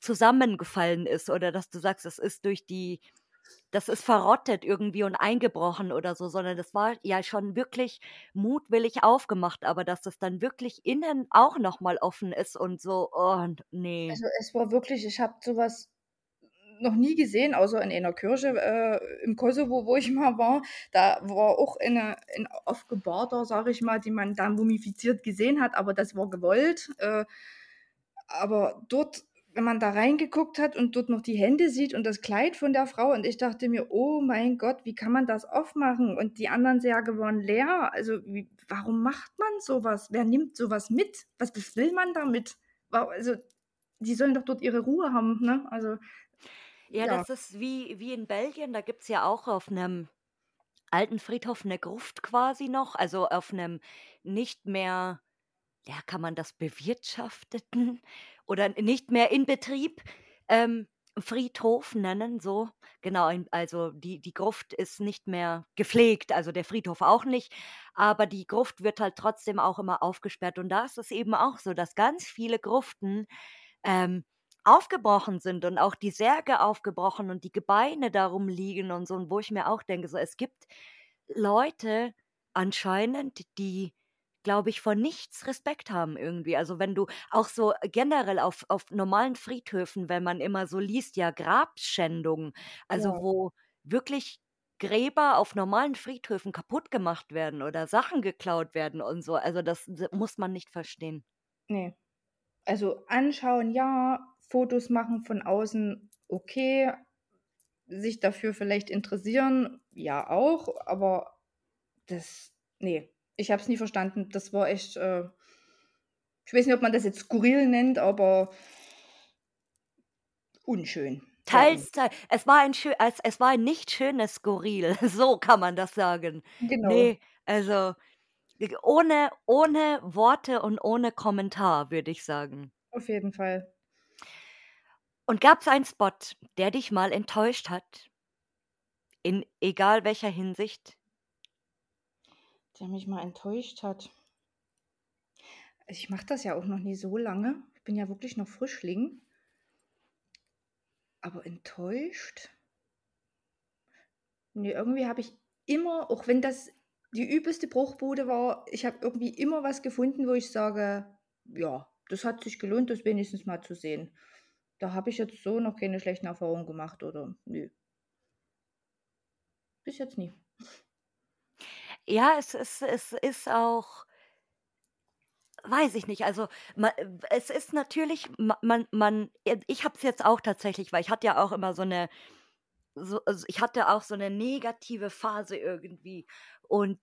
zusammengefallen ist oder dass du sagst, es ist durch die das ist verrottet irgendwie und eingebrochen oder so, sondern das war ja schon wirklich mutwillig aufgemacht, aber dass das dann wirklich innen auch noch mal offen ist und so, oh, ne.
Also, es war wirklich ich habe so was noch nie gesehen, außer in einer Kirche, äh, im Kosovo, wo ich mal war. Da war auch eine 'n Aufgebahrter, sage ich mal, die man da mumifiziert gesehen hat, aber das war gewollt. Äh, aber dort wenn man da reingeguckt hat und dort noch die Hände sieht und das Kleid von der Frau und ich dachte mir: „Oh mein Gott, wie kann man das aufmachen?“ Und die anderen Särge waren leer. Also, wie warum macht man so was? Wer nimmt so was mit? Was will man damit? Also, die sollen doch dort ihre Ruhe haben, ne? Also,
Ja,
ja.
das ist wie wie in Belgien, da gibt's ja auch auf 'nem alten Friedhof 'ne Gruft quasi noch, also auf 'nem nicht mehr ja, kann man das bewirtschafteten oder nicht mehr in Betrieb, ähm, Friedhof nennen, so. Genau, also die die Gruft ist nicht mehr gepflegt, also der Friedhof auch nicht, aber die Gruft wird halt trotzdem auch immer aufgesperrt. Und da ist es eben auch so, dass ganz viele Gruften, ähm, aufgebrochen sind und auch die Särge aufgebrochen und die Gebeine darum liegen und so. Und wo ich mir auch denke, so, es gibt Leute anscheinend, die, glaube ich, vor nichts Respekt haben irgendwie. Also, wenn du auch so generell auf auf normalen Friedhöfen, wenn man immer so liest, ja, Grabschändungen, also
Ja.
wo wirklich Gräber auf normalen Friedhöfen kaputtgemacht werden oder Sachen geklaut werden und so. Also, das muss man nicht verstehen.
Ne. Also, anschauen ja, Fotos machen von außen, okay. Sich dafür vielleicht interessieren, ja auch, aber das ne, ich habe es nie verstanden. Das war echt, äh ich weiß nicht, ob man das jetzt skurril nennt, aber unschön,
Teils, tei es war ein schö es es war ein nicht schönes Skurril, so kann man das sagen.
Genau.
Ne, also, ohne ohne Worte und ohne Kommentar, würde ich sagen.
Auf jeden Fall.
Und gab's einen Spot, der dich mal enttäuscht hat? In egal welcher Hinsicht?
Der mich mal enttäuscht hat. Ich mache das ja auch noch nie so lange. Ich bin ja wirklich noch Frischling. Aber enttäuscht? Ne, irgendwie habe ich immer, auch wenn das die übelste Bruchbude war ich habe irgendwie immer was gefunden, wo ich sage: „Ja, das hat sich gelohnt, das wenigstens mal zu sehen.“ Da habe ich jetzt so noch keine schlechten Erfahrungen gemacht oder ne. Bis jetzt nie.
Ja, es ist es ist auch weiß ich nicht. Also, ma w es ist natürlich ma man man ich habe es jetzt auch tatsächlich, weil ich hatte ja auch immer so 'ne so also, ich hatte auch so 'ne negative Phase irgendwie. Und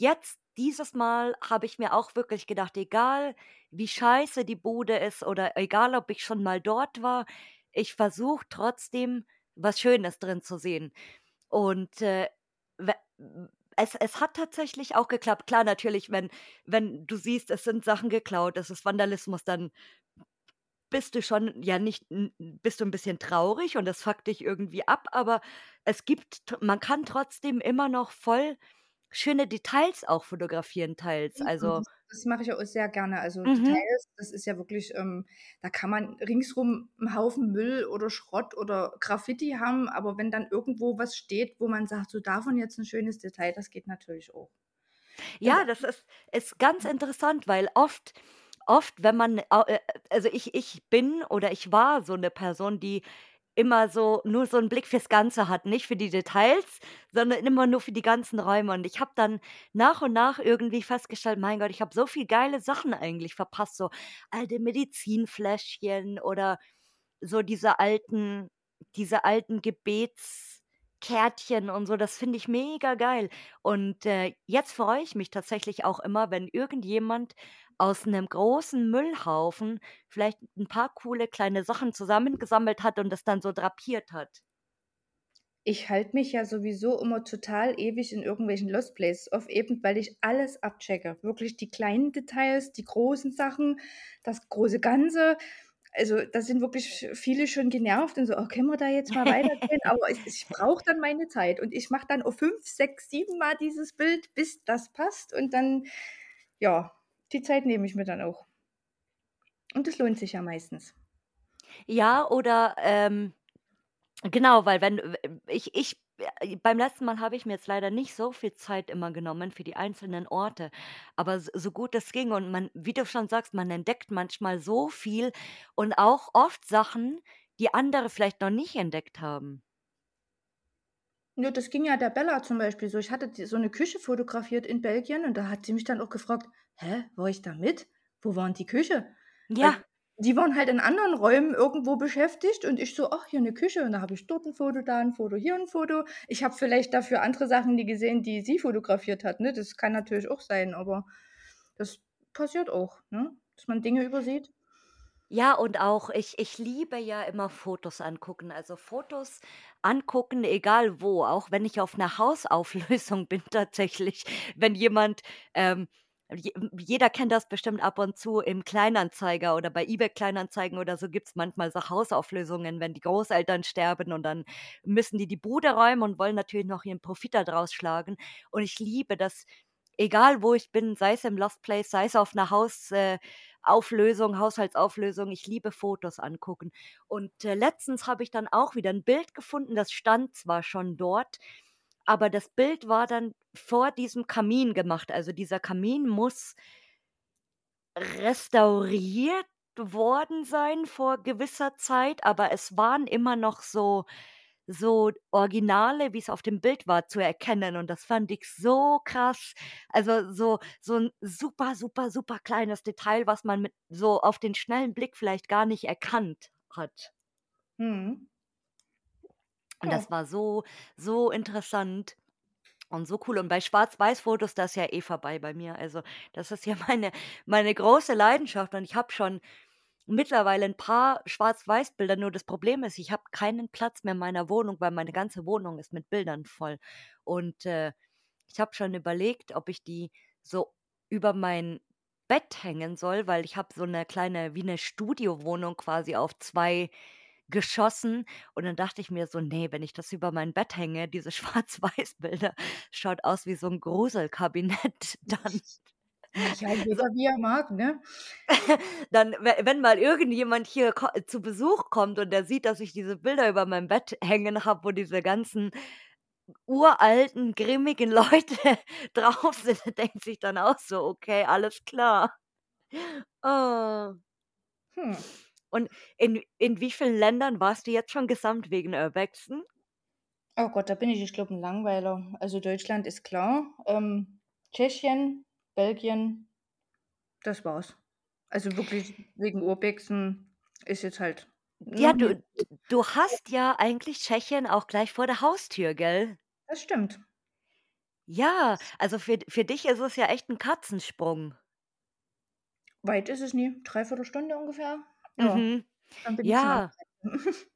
jetzt, dieses Mal, habe ich mir auch wirklich gedacht: „Egal, wie scheiße die Bude ist oder egal, ob ich schon mal dort war, ich versuche trotzdem, was Schönes drin zu sehen.“ Und, äh, es es hat tatsächlich auch geklappt. Klar, natürlich, wenn wenn du siehst, es sind Sachen geklaut, es ist Vandalismus, dann bist du schon ja nicht bist du 'n bisschen traurig und das fuckt dich irgendwie ab, aber es gibt man kann trotzdem immer noch voll schöne Details auch fotografieren teils.
Eben,
Also
das mache ich auch sehr gerne. Also,
Mhm.
Details, das ist ja wirklich, ähm da kann man ringsrum 'n Haufen Müll oder Schrott oder Graffiti haben, aber wenn dann irgendwo was steht, wo man sagt: „So, davon jetzt 'n schönes Detail“, das geht natürlich auch.
Ja, das ist ist ganz interessant, weil oft oft, wenn man äh, also, ich ich bin oder ich war so 'ne Person, die immer so nur so 'n Blick fürs Ganze hat, nicht für die Details, sondern immer nur für die ganzen Räume. Und ich habe dann nach und nach irgendwie festgestellt: „Mein Gott, ich habe so viel geile Sachen eigentlich verpasst“, so alte Medizinfläschchen oder so diese alten diese alten Gebetskärtchen und so, das finde ich mega geil. Und, äh, jetzt freue ich mich tatsächlich auch immer, wenn irgendjemand aus 'nem großen Müllhaufen vielleicht 'n paar coole kleine Sachen zusammengesammelt hat und das dann so drapiert hat.
Ich halte mich ja sowieso immer total ewig in irgendwelchen Lost Places auf, eben weil ich alles abchecke. Wirklich die kleinen Details, die großen Sachen, das große Ganze. Also, da sind wirklich viele schon genervt und so: „Oh, können wir da jetzt mal weitergehen?“ Aber ich ich brauche dann meine Zeit und ich mache dann auch 5, 6, 7 Mal dieses Bild, bis das passt und dann ja, die Zeit nehme ich mir dann auch. Und das lohnt sich ja meistens.
Ja, oder, ähm Genau, weil wenn ich ich äh, beim letzten Mal habe ich mir jetzt leider nicht so viel Zeit immer genommen für die einzelnen Orte, aber so gut es ging und man wie du schon sagst, man entdeckt manchmal so viel und auch oft Sachen, die andere vielleicht noch nicht entdeckt haben.
Ja, das ging ja der Bella zum Beispiel so. Ich hatte die so 'ne Küche fotografiert in Belgien und da hat sie mich dann auch gefragt: „Hä, war ich da mit? Wo war 'n die Küche?“ Weil
Ja.
Die waren halt in anderen Räumen irgendwo beschäftigt und ich so: „Ach, hier 'ne Küche“ und da habe ich dort 'n Foto, da 'n Foto, hier 'n Foto. Ich habe vielleicht dafür andere Sachen nie gesehen, die sie fotografiert hat, ne? Das kann natürlich auch sein, aber das passiert auch, ne, dass man Dinge übersieht.
Ja, und auch ich ich liebe ja immer Fotos angucken. Also, Fotos angucken, egal wo, auch wenn ich auf 'ner Hausauflösung bin tatsächlich. Wenn jemand, ähm jeder kennt das bestimmt ab und zu im Kleinanzeiger oder bei eBay Kleinanzeigen oder so gibt's manchmal so Hausauflösungen, wenn die Großeltern sterben und dann müssen die die Bude räumen und wollen natürlich noch ihren Profit da draus schlagen. Und ich liebe das, egal wo ich bin, sei es im Lost Place, sei es auf 'ner Haus äh, Auflösung Haushaltsauflösung, ich liebe Fotos angucken. Und, äh, letztens habe ich dann auch wieder 'n Bild gefunden, das stand zwar schon dort, aber das Bild war dann vor diesem Kamin gemacht. Also, dieser Kamin muss restauriert worden sein vor gewisser Zeit, aber es waren immer noch so so Originale, wie's auf dem Bild war, zu erkennen und das fand ich so krass. Also, so so 'n super, super, super kleines Detail, was man mit so auf den schnellen Blick vielleicht gar nicht erkannt hat.
Mhm.
Und das war so so interessant und so cool. Und bei Schwarz-Weiß-Fotos, da ist ja eh vorbei bei mir. Also, das ist ja meine meine große Leidenschaft und ich habe schon mittlerweile 'n paar Schwarz-Weiß-Bilder, nur das Problem ist, ich habe keinen Platz mehr in meiner Wohnung, weil meine ganze Wohnung ist mit Bildern voll. Und, äh, ich habe schon überlegt, ob ich die so über mein Bett hängen soll, weil ich habe so 'ne kleine wie 'ne Studiowohnung quasi auf 2 Geschossen und dann dachte ich mir so: „Ne, wenn ich das über mein Bett hänge, diese Schwarz-Weiß-Bilder, schaut aus wie so 'n Gruselkabinett dann.“
Na ja,
So
jeder wie er mag, ne?
Dann, we wenn mal irgendjemand hier ko zu Besuch kommt und der sieht, dass ich diese Bilder über meinem Bett hängen habe, wo diese ganzen uralten, grimmigen Leute drauf sind, denkt sich dann auch so: „Okay, alles klar.“ Oh.
Hm.
Und in in wie vielen Ländern warst du jetzt schon gesamt wegen Urbexen?
Oh Gott, da bin ich, ich glaube, 'n Langweiler. Also, Deutschland ist klar, ähm, Tschechien, Belgien, das war's. Also, wirklich wegen Urbexen ist jetzt halt
Ja,
noch
du du hast ja eigentlich Tschechien auch gleich vor der Haustür, gell?
Das stimmt.
Ja, also, für für dich ist es ja echt 'n Katzensprung.
Weit ist es nie, 3/4 Stunde ungefähr. Ja,
Mhm.
dann bin ich schon am
Ja.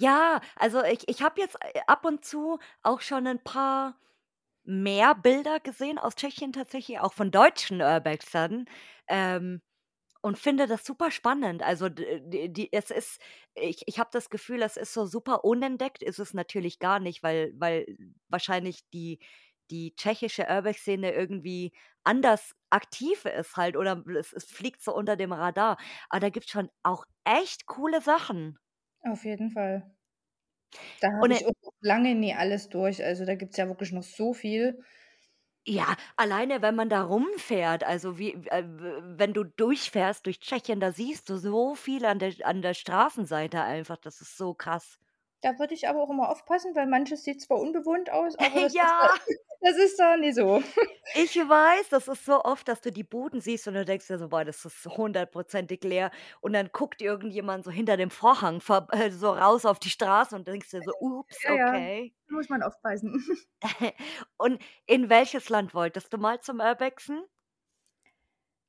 Ja, also, ich ich habe jetzt, äh, ab und zu auch schon ' n paar mehr Bilder gesehen aus Tschechien tatsächlich, auch von deutschen Urbexern, ähm, und finde das super spannend. Also, d d die es ist ich ich habe das Gefühl, es ist so super unentdeckt ist es natürlich gar nicht, weil weil wahrscheinlich die die tschechische Urbex-Szene irgendwie anders aktiv ist halt oder es es fliegt so unter dem Radar. Aber da gibt's schon auch echt coole Sachen.
Auf jeden Fall. Da habe ich lange nie alles durch. Also, da gibt's ja wirklich noch so viel.
Ja, alleine, wenn man da rumfährt, also, wie äh, wenn du durchfährst durch Tschechien, da siehst du so viel an der an der Straßenseite einfach, das ist so krass.
Da würde ich aber auch immer aufpassen, weil manches sieht zwar unbewohnt aus, aber das ist da
Ja.
das ist da nie so.
Ich weiß, das ist so oft, dass du die Buden siehst und du denkst dir so: „Boah, das ist hundertprozentig leer.“ Und dann guckt irgendjemand so hinter dem Vorhang vor äh, so raus auf die Straße und denkst dir so: „Ups,
Ja, ja,
okay.“
da muss man aufpassen.
Und in welches Land wolltest du mal zum Urbexen?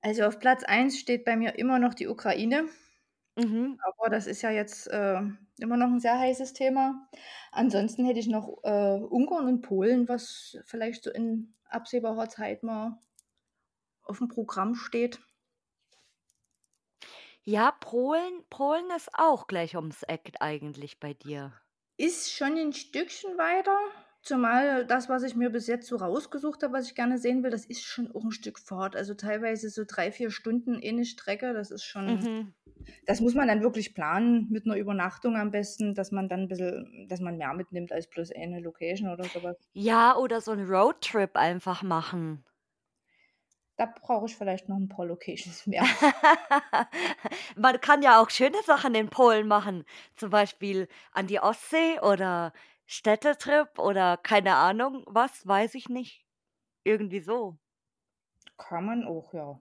Also, auf Platz 1 steht bei mir immer noch die Ukraine.
Mhm.
Aber das ist ja jetzt, äh, immer noch 'n sehr heißes Thema. Ansonsten hätte ich noch, äh, Ungarn und Polen, was vielleicht so in absehbarer Zeit mal aufm Programm steht.
Ja, Polen Polen ist auch gleich ums Eck eigentlich bei dir.
Ist schon 'n Stückchen weiter, zumal das, was ich mir bis jetzt so rausgesucht habe, was ich gerne sehen will, das ist schon auch 'n Stück Fahrt. Also, teilweise so 3, 4 Stunden eine Strecke, das ist schon
Mhm.
das muss man dann wirklich planen mit 'ner Übernachtung am besten, dass man dann 'n bisschen dass man mehr mitnimmt als bloß eine Location oder so was.
Ja, oder so 'n Roadtrip einfach machen.
Da brauche ich vielleicht noch 'n paar Locations mehr.
Man kann ja auch schöne Sachen in Polen machen, zum Beispiel an die Ostsee oder Städtetrip oder keine Ahnung was, weiß ich nicht. Irgendwie so.
Kann man auch, ja.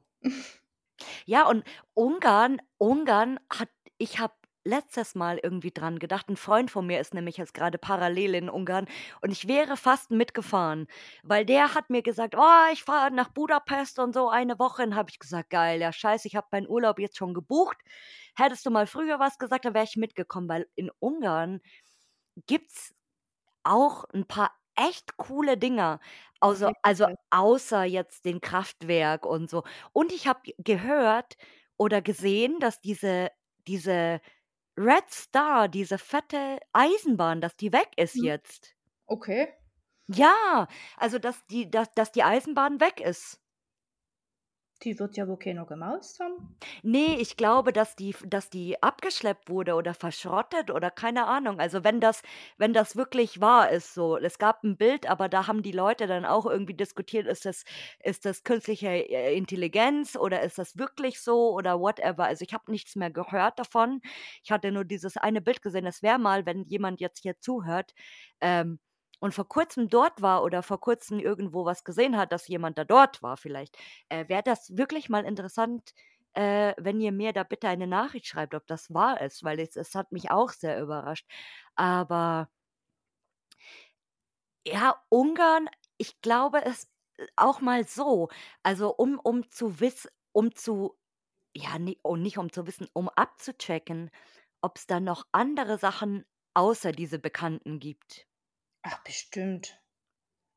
Ja, und Ungarn Ungarn hat ich habe letztes Mal irgendwie dran gedacht 'n Freund von mir ist nämlich jetzt grade parallel in Ungarn und ich wäre fast mitgefahren, weil der hat mir gesagt: „Oh, ich fahre nach Budapest und so eine Woche.“ Und habe ich gesagt: „Geil, ja scheiße, ich habe meinen Urlaub jetzt schon gebucht. Hättest du mal früher was gesagt, dann wäre ich mitgekommen.“ Weil in Ungarn gibt's auch 'n paar echt coole Dinger, also also außer jetzt den Kraftwerk und so. Und ich habe gehört oder gesehen, dass diese diese Red Star, diese fette Eisenbahn, dass die weg ist
Mhm.
jetzt.
Okay.
Ja, also dass die dass dass die Eisenbahn weg ist.
Die wird ja wohl keiner gemaust haben.
Ne, ich glaube, dass die dass die abgeschleppt wurde oder verschrottet oder keine Ahnung. Also, wenn das wenn das wirklich wahr ist so. Es gab 'n Bild, aber da haben die Leute dann auch irgendwie diskutiert: „Ist das ist das künstliche, äh, Intelligenz oder ist das wirklich so oder whatever?“ Also, ich habe nichts mehr gehört davon. Ich hatte nur dieses eine Bild gesehen. Es wäre mal, wenn jemand jetzt hier zuhört, ähm, und vor Kurzem dort war oder vor Kurzem irgendwo was gesehen hat, dass jemand da dort war vielleicht, äh, wäre das wirklich mal interessant, äh, wenn ihr mir da bitte eine Nachricht schreibt, ob das wahr ist, weil es es hat mich auch sehr überrascht. Aber ja, Ungarn, ich glaube es äh, auch mal so, also um um zu wiss um zu ja, ne und nicht um zu wissen, um abzuchecken, ob's da noch andere Sachen außer diese Bekannten gibt.
Ach, bestimmt.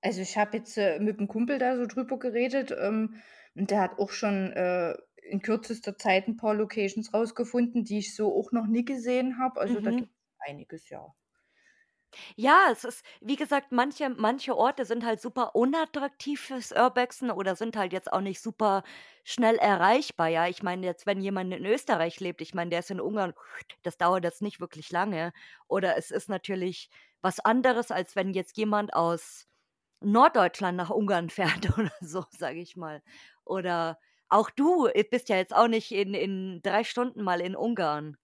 Also, ich habe jetzt, äh, mit 'm Kumpel da so drüber geredet, ähm, und der hat auch schon, äh, in kürzester Zeit 'n paar Locations rausgefunden, die ich so auch noch nie gesehen habe. Also, da
Mhm.
gibt's einiges, ja.
Ja, es ist wie gesagt, manche manche Orte sind halt super unattraktiv fürs Urbexen oder sind halt jetzt auch nicht super schnell erreichbar, ja? Ich meine jetzt, wenn jemand in Österreich lebt, ich meine, der ist in Ungarn, das dauert jetzt nicht wirklich lange. Oder es ist natürlich was anderes, als wenn jetzt jemand aus Norddeutschland nach Ungarn fährt oder so, sage ich mal. Oder auch du, äh, bist ja jetzt auch nicht in in 3 Stunden mal in Ungarn.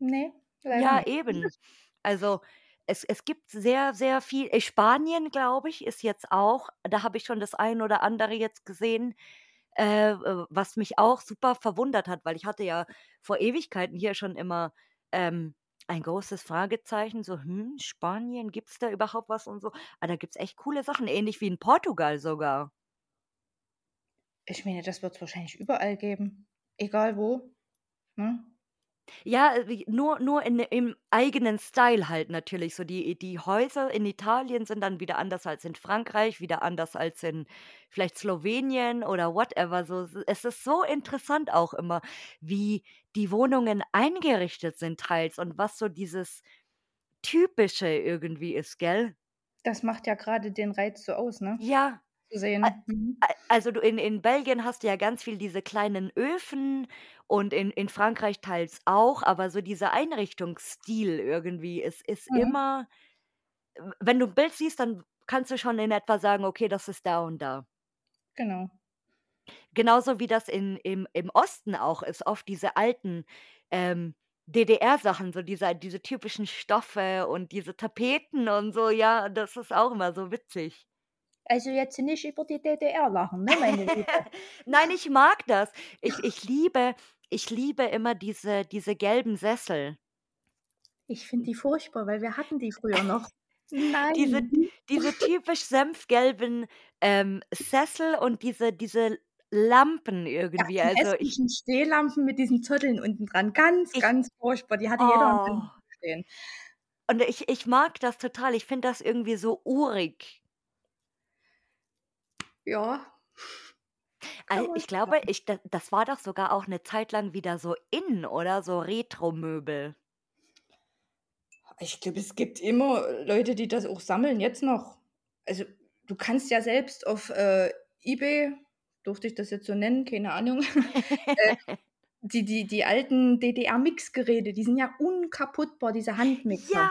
Ne, leider
Ja,
nicht.
eben. Also, es es gibt sehr, sehr viel äh, Spanien, glaube ich, ist jetzt auch da habe ich schon das ein oder andere jetzt gesehen, äh, w was mich auch super verwundert hat, weil ich hatte ja vor Ewigkeiten hier schon immer, ähm, ein großes Fragezeichen, so: „Hm, Spanien, gibt's da überhaupt was?“ und so. Aber da gibt's echt coole Sachen, ähnlich wie in Portugal sogar.
Ich meine, das wird's wahrscheinlich überall geben, egal wo, ne?
Ja, äh, nur nur in im eigenen Style halt natürlich. So die die Häuser in Italien sind dann wieder anders als in Frankreich, wieder anders als in vielleicht Slowenien oder whatever. So es ist so interessant auch immer, wie die Wohnungen eingerichtet sind teils und was so dieses Typische irgendwie ist, gell?
Das macht ja grade den Reiz so aus, ne?
Ja.
Zu
A
sehen. Mhm.
also du in in Belgien hast du ja ganz viel diese kleinen Öfen und in in Frankreich teils auch, aber so dieser Einrichtungsstil irgendwie ist ist
Mhm.
immer wenn du 'n Bild siehst, dann kannst du schon in etwa sagen: „Okay, das ist da und da.“
Genau.
Genauso wie das in im im Osten auch ist, oft diese alten, ähm, DDR-Sachen, so diese diese typischen Stoffe und diese Tapeten und so, ja, das ist auch immer so witzig.
Also, jetzt nicht über die DDR lachen, ne, meine Liebe.
Nein, ich mag das. Ich ich liebe ich liebe immer diese diese gelben Sessel.
Ich finde die furchtbar, weil wir hatten die früher noch.
Diese
Nein.
diese typisch senfgelben, ähm, Sessel und diese diese Lampen
Ja,
irgendwie.
die
Also, ich
Stehlampen mit diesen Zotteln unten dran. Ganz,
Ich
ganz furchtbar. Die hatte jeder an seinem
oh.
stehen.
Und ich ich mag das total. Ich finde das irgendwie so urig.
Ja. Kann
Al
man
ich glaube, ich da das war doch sogar auch 'ne Zeit lang wieder so in, oder? So Retromöbel.
Ich glaube, es gibt immer Leute, die das auch sammeln, jetzt noch. Also, du kannst ja selbst auf, äh, eBay durfte ich das jetzt so nennen? Keine Ahnung. Äh die, die, die alten DDR-Mixgeräte, die sind ja unkaputtbar, diese Handmixer.
Ja,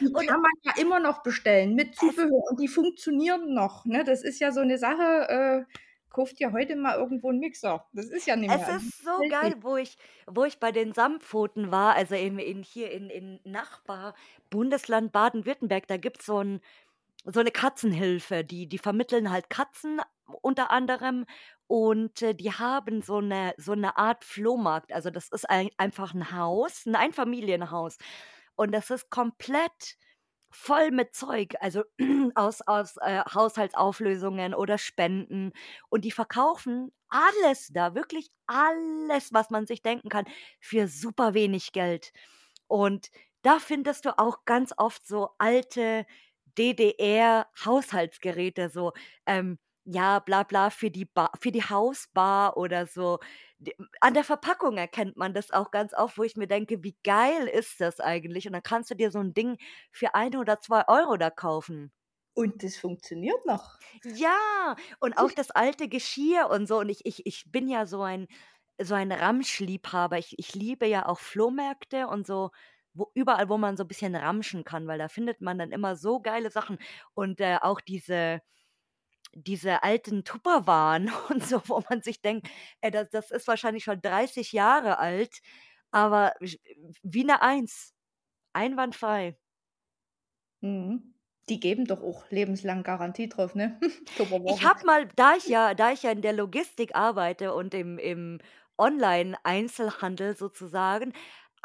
Die
und
kann man ja immer noch bestellen mit
es
Zubehör und die funktionieren noch. Ne? Das ist ja so eine Sache, äh, kauft ihr heute mal irgendwo einen Mixer. Das ist ja nicht
es
mehr.
ist so
hält
geil, wo ich wo ich bei den Samtpfoten war, also in in hier in in Nachbar-Bundesland Baden-Württemberg, da gibt's so 'n so 'ne Katzenhilfe, die die vermitteln halt Katzen unter anderem und, äh, die haben so 'ne so 'ne Art Flohmarkt. Also, das ist ei einfach 'n Haus, 'n Einfamilienhaus und das ist komplett voll mit Zeug, also aus aus, äh, Haushaltsauflösungen oder Spenden und die verkaufen alles da, wirklich alles, was man sich denken kann, für super wenig Geld. Und da findest du auch ganz oft so alte DDR-Haushaltsgeräte, so, ähm, ja, bla bla für die Ba für die Hausbar oder so. An der Verpackung erkennt man das auch ganz oft, wo ich mir denke: „Wie geil ist das eigentlich?“ Und dann kannst du dir so 'n Ding für 1 oder 2 Euro da kaufen.
Und das funktioniert noch.
Ja, und auch das alte Geschirr und so. Und ich ich ich bin ja so ein so ein Ramschliebhaber. Ich ich liebe ja auch Flohmärkte und so, wo überall, wo man so bisschen ramschen kann, weil da findet man dann immer so geile Sachen. Und, äh, auch diese diese alten Tupperwaren und so, wo man sich denkt: „Ey, das das ist wahrscheinlich schon 30 Jahre alt, aber wie 'ne Eins, einwandfrei.“
Mhm. Die geben doch auch lebenslang Garantie drauf, ne?
Ich habe mal da ich ja da ich ja in der Logistik arbeite und im im Online-Einzelhandel sozusagen,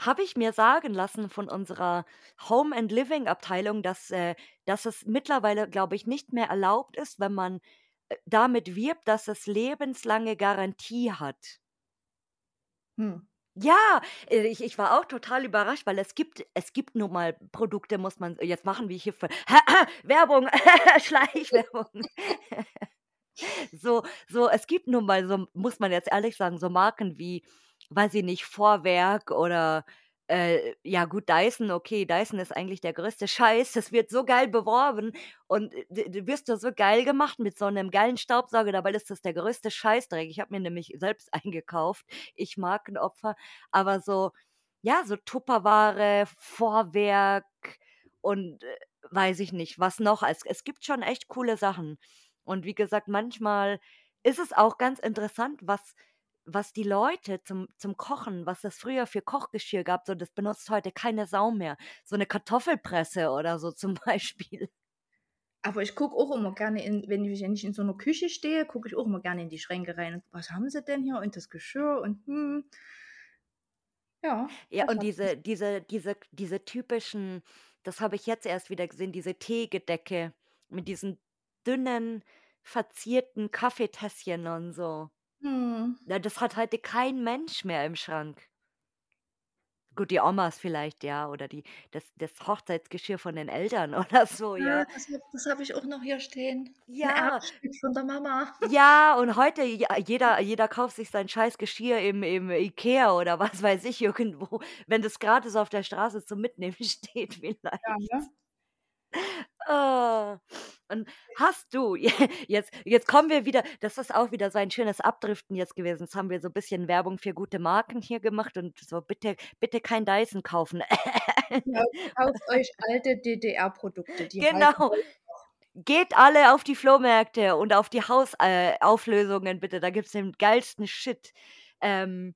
habe ich mir sagen lassen von unserer Home and Living Abteilung, dass, äh dass es mittlerweile, glaube ich, nicht mehr erlaubt ist, wenn man, äh, damit wirbt, dass es lebenslange Garantie hat.
Hm.
Ja, äh, ich ich war auch total überrascht, weil es gibt es gibt nun mal Produkte, muss man jetzt machen wir hier für Werbung, Schleichwerbung. So so, es gibt nun mal so muss man jetzt ehrlich sagen, so Marken wie, weiß ich nicht, Vorwerk oder, äh, ja gut, Dyson, okay, Dyson ist eigentlich der größte Scheiß. Das wird so geil beworben und du wirst da so geil gemacht mit so 'nem geilen Staubsauger, dabei ist das der größte Scheißdreck. Ich habe mir nämlich selbst eingekauft, ich Markenopfer, aber so ja, so Tupperware, Vorwerk und, äh, weiß ich nicht, was noch. Es es gibt schon echt coole Sachen. Und wie gesagt, manchmal ist es auch ganz interessant, was was die Leute zum zum Kochen was es früher für Kochgeschirr gab, so das benutzt heute keine Sau mehr. So 'ne Kartoffelpresse oder so zum Beispiel.
Aber ich gucke auch immer gerne in wenn ich ich in so 'ner Küche stehe, gucke ich auch immer gerne in die Schränke rein. „Was haben sie denn hier und das Geschirr und hm“ Ja,
Ja,
das
und
ich
diese diese diese diese typischen das habe ich jetzt erst wieder gesehen, diese Teegedecke mit diesen dünnen, verzierten Kaffeetässchen und so.
Mhm.
Ja, das hat heute kein Mensch mehr im Schrank. Gut, die Omas vielleicht, ja, oder die das das Hochzeitsgeschirr von den Eltern oder so,
Ja,
ja.
das habe das habe ich auch noch hier stehen.
Ja.
Von der Mama.
Ja, und heute ja, jeder jeder kauft sich sein scheiß Geschirr im im IKEA oder was weiß ich irgendwo, wenn das gratis auf der Straße zum Mitnehmen steht
Ja,
vielleicht.
ne?
Ah, und hast du jetzt jetzt kommen wir wieder das ist auch wieder so ein schönes Abdriften jetzt gewesen. Jetzt haben wir so bisschen Werbung für gute Marken hier gemacht und so bitte bitte kein Dyson kaufen.
Ja, kauft euch alte DDR-Produkte,
Genau. Geht alle auf die Flohmärkte und auf die Haus äh, bitte, da gibt's den geilsten Shit. Ähm,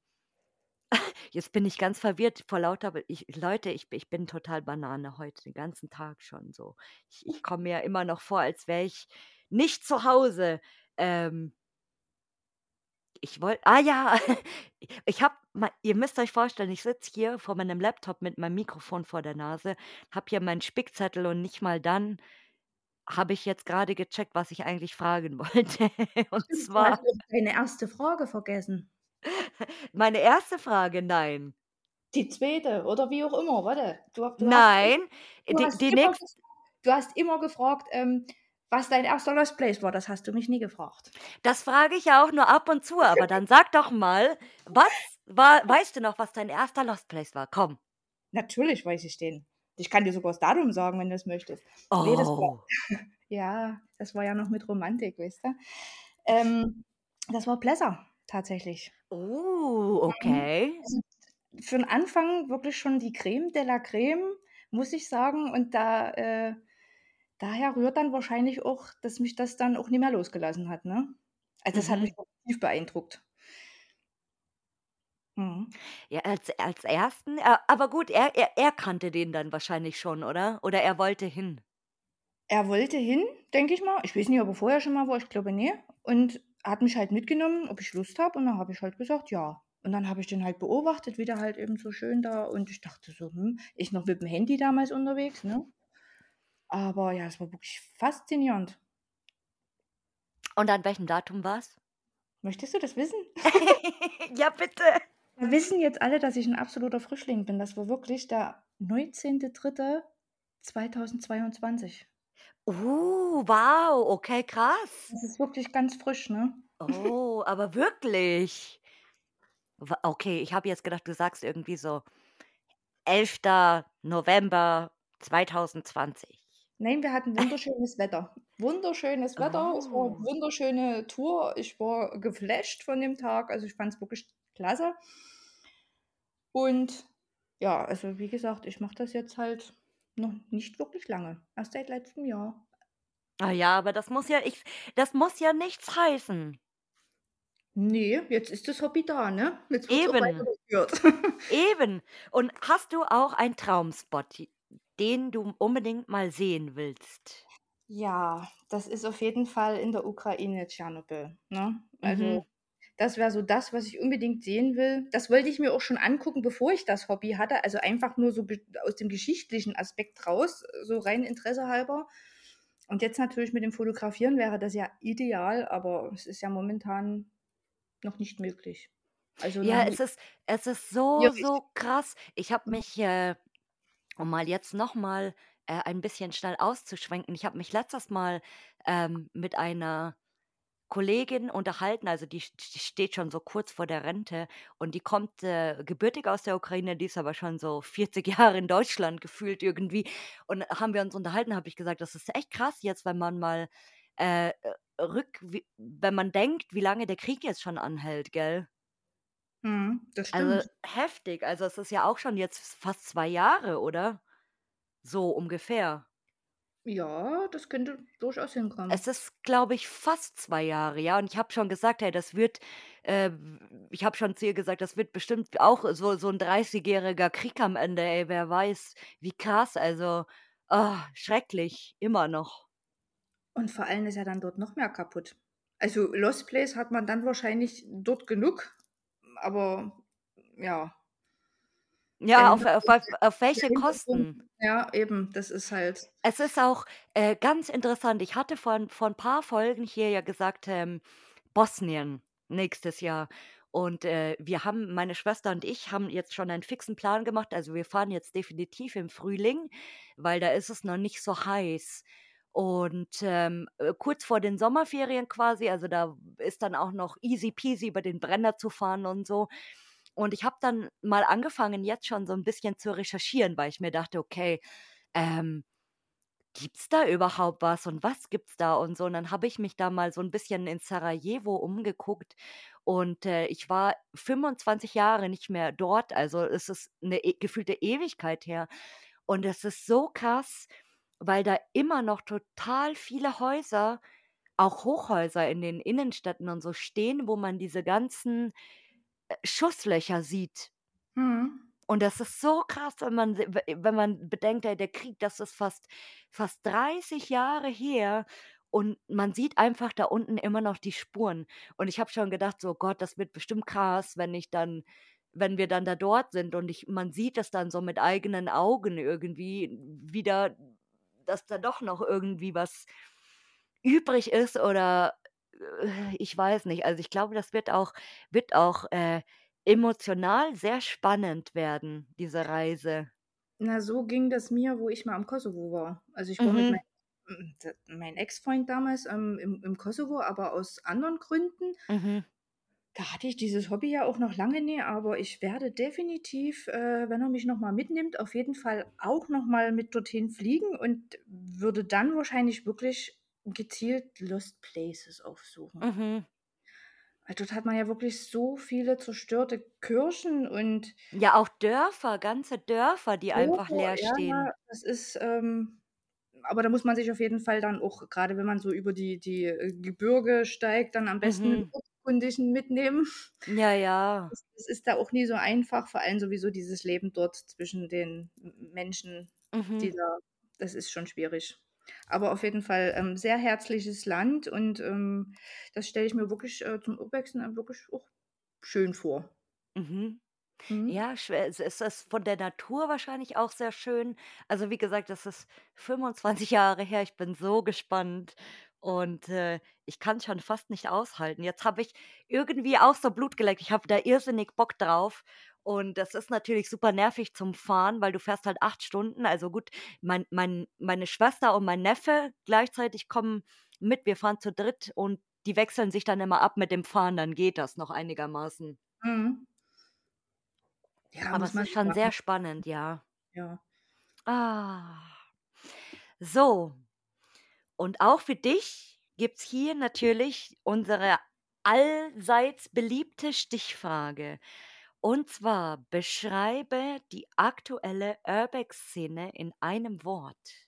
jetzt bin ich ganz verwirrt vor lauter be ich Leute, ich ich bin total Banane heute den ganzen Tag schon so. Ich ich komme mir immer noch vor, als wäre ich nicht zu Hause. Ähm ich wollt ah ja, ich habe ihr müsst euch vorstellen, ich sitze hier vor meinem Laptop mit meinem Mikrofon vor der Nase, habe hier meinen Spickzettel und nicht mal dann habe ich jetzt grade gecheckt, was ich eigentlich fragen wollte. Und zwar
noch deine 1. Frage vergessen.
Meine 1. Frage, nein.
Die 2. oder wie auch immer. Warte, du du hast
Nein,
du
die
hast
die
immer
nächst
ges du hast immer gefragt, ähm, was dein 1. Lost Place war. Das hast du mich nie gefragt.
Das frage ich ja auch nur ab und zu, aber dann sag doch mal, was war weißt du noch, was dein 1. Lost Place war? Komm.
Natürlich weiß ich den. Ich kann dir sogar das Datum sagen, wenn du's möchtest. Ne, das war
Oh.
ja, das war ja noch mit Romantik, weißt du? Ähm, das war Plessa. Tatsächlich.
Oh,
Mhm.
okay.
Also, für 'n Anfang wirklich schon die Crème de la Crème, muss ich sagen. Und da äh, daher rührt dann wahrscheinlich auch, dass mich das dann auch nicht mehr losgelassen hat, ne? Also, das hat mich
Mhm.
tief beeindruckt. Mhm.
Ja, als als 1., äh aber gut, er er er kannte den dann wahrscheinlich schon, oder? Oder er wollte hin?
Er wollte hin, denke ich mal. Ich weiß nicht, ob er vorher schon mal war, ich glaube ne. Und hat mich halt mitgenommen, ob ich Lust habe und dann habe ich halt gesagt: „Ja.“ Und dann habe ich den halt beobachtet, wie der halt eben so schön da und ich dachte so: „Hm“ ich noch mit'm Handy damals unterwegs, ne? Aber ja, es war wirklich faszinierend.
Und an welchem Datum war's?
Möchtest du das wissen?
Ja, bitte.
Wir wissen jetzt alle, dass ich 'n absoluter Frischling bin. Das war wirklich der 19.3.2022.
Oh, wow, okay, krass.
Das ist wirklich ganz frisch, ne?
Oh, aber wirklich? Wa okay, ich habe jetzt gedacht, du sagst irgendwie so 11. November 2020.
Nein, wir hatten wunderschönes Wetter. Wunderschönes Wetter. Es war
Oh.
wunderschöne Tour. Ich war geflasht von dem Tag. Also, ich fand's wirklich klasse. Und ja, also, wie gesagt, ich mache das jetzt halt noch nicht wirklich lange, erst seit letztem Jahr.
Ah ja, aber das muss ja ich das muss ja nichts heißen.
Ne, jetzt ist das Hobby da, ne? Jetzt
Eben.
weitergeführt.
Eben. Und hast du auch einen Traumspot, den du unbedingt mal sehen willst?
Ja, das ist auf jeden Fall in der Ukraine Tschernobyl, ne?
Mhm.
Das wäre so das, was ich unbedingt sehen will. Das wollte ich mir auch schon angucken, bevor ich das Hobby hatte, also, einfach nur so aus dem geschichtlichen Aspekt raus, so rein Interesse halber. Und jetzt natürlich mit dem Fotografieren wäre das ja ideal, aber es ist ja momentan noch nicht möglich. Also,
Ja, es ist es ist so,
schwierig.
so krass. Ich habe mich, äh um mal jetzt noch mal, äh, ein bisschen schnell auszuschwenken ich habe mich letztes Mal, ähm, mit einer Kollegin unterhalten, also, die die steht schon so kurz vor der Rente und die kommt, äh, gebürtig aus der Ukraine, die ist aber schon so 40 Jahre in Deutschland gefühlt irgendwie. Und haben wir uns unterhalten, habe ich gesagt: „Das ist echt krass jetzt, wenn man mal, äh, rück w wenn man denkt, wie lange der Krieg jetzt schon anhält“, gell?
Mhm, das
Also,
stimmt.
heftig. Also, es ist ja auch schon jetzt fast 2 Jahre, oder? So ungefähr.
Ja, das könnte durchaus
Es
hinkommen.
ist, glaube ich, fast 2 Jahre, ja. Und ich habe schon gesagt: „Hey, das wird, äh ich habe schon zu ihr gesagt, das wird bestimmt auch so so 'n dreißigjähriger Krieg am Ende, ey, wer weiß, wie krass, also, ah, schrecklich, immer noch.
Und vor allem ist ja dann dort noch mehr kaputt. Also, Lost Place hat man dann wahrscheinlich dort genug, aber ja.
Ja, auf auf auf auf
Der
welche Kosten?
ja, eben, das ist halt
Es ist auch, äh, ganz interessant. Ich hatte vor vor 'n paar Folgen hier ja gesagt, ähm, Bosnien nächstes Jahr. Und, äh, wir haben meine Schwester und ich haben jetzt schon einen fixen Plan gemacht. Also, wir fahren jetzt definitiv im Frühling, weil da ist es noch nicht so heiß. Und, ähm, äh, kurz vor den Sommerferien quasi, also, da ist dann auch noch easy peasy über den Brenner zu fahren und so. Und ich habe dann mal angefangen, jetzt schon so 'n bisschen zu recherchieren, weil ich mir dachte: „Okay, ähm, gibt's da überhaupt was und was gibt's da?“ Und so. Und dann habe ich mich da mal so 'n bisschen in Sarajevo umgeguckt und, äh, ich war 25 Jahre nicht mehr dort. Also, es ist 'ne e gefühlte Ewigkeit her. Und es ist so krass, weil da immer noch total viele Häuser, auch Hochhäuser in den Innenstädten und so stehen, wo man diese ganzen, Schusslöcher sieht.
Mhm.
Und das ist so krass, wenn man wenn man bedenkt, der Krieg, das ist fast fast 30 Jahre her und man sieht einfach da unten immer noch die Spuren. Und ich habe schon gedacht so: „Gott, das wird bestimmt krass, wenn ich dann wenn wir dann da dort sind und ich man sieht das dann so mit eigenen Augen irgendwie wieder, dass da doch noch irgendwie was übrig ist oder, ich weiß nicht. Also, ich glaube, das wird auch wird auch, äh, emotional sehr spannend werden, diese Reise.
Na, so ging das mir, wo ich mal im Kosovo war. Also, ich war mit
Mhm.
meinem hm, d mein Ex-Freund damals, ähm, im im Kosovo, aber aus anderen Gründen.
Mhm.
Da hatte ich dieses Hobby ja auch noch lange nicht, aber ich werde definitiv, äh, wenn er mich noch mal mitnimmt, auf jeden Fall auch noch mal mit dorthin fliegen und würde dann wahrscheinlich wirklich gezielt Lost Places aufsuchen.
Mhm.
Weil dort hat man ja wirklich so viele zerstörte Kirchen und
Ja, auch Dörfer, ganze Dörfer, die einfach
Dörfer,
leer
ja,
stehen.
das ist, ähm aber da muss man sich auf jeden Fall dann auch grade wenn man so über die die, äh, Gebirge steigt, dann am besten
Mhm.
Ortskundigen mitnehmen.
Ja, ja.
Das das ist da auch nie so einfach, vor allem sowieso dieses Leben dort zwischen den Menschen, die
Mhm.
da das ist schon schwierig. Aber auf jeden Fall, ähm, sehr herzliches Land und, ähm, das stelle ich mir wirklich, äh, zum Urwechseln wirklich auch schön vor.
Mhm.
Mhm.
Ja, ist von der Natur wahrscheinlich auch sehr schön. Also, wie gesagt, das ist 25 Jahre her. Ich bin so gespannt und, äh, ich kann's schon fast nicht aushalten. Jetzt habe ich irgendwie auch so Blut geleckt. Ich habe da irrsinnig Bock drauf und das ist natürlich super nervig zum Fahren, weil du fährst halt 8 Stunden. Also, gut, mein mein meine Schwester und mein Neffe gleichzeitig kommen mit. Wir fahren zu dritt und die wechseln sich dann immer ab mit dem Fahren, dann geht das noch einigermaßen.
Mhm. Ja,
Aber es ist schon
machen.
sehr spannend, ja.
Ja.
Ah. So. Und auch für dich gibt's hier natürlich unsere allseits beliebte Stichfrage. Und zwar: Beschreibe die aktuelle Urbex-Szene in einem Wort.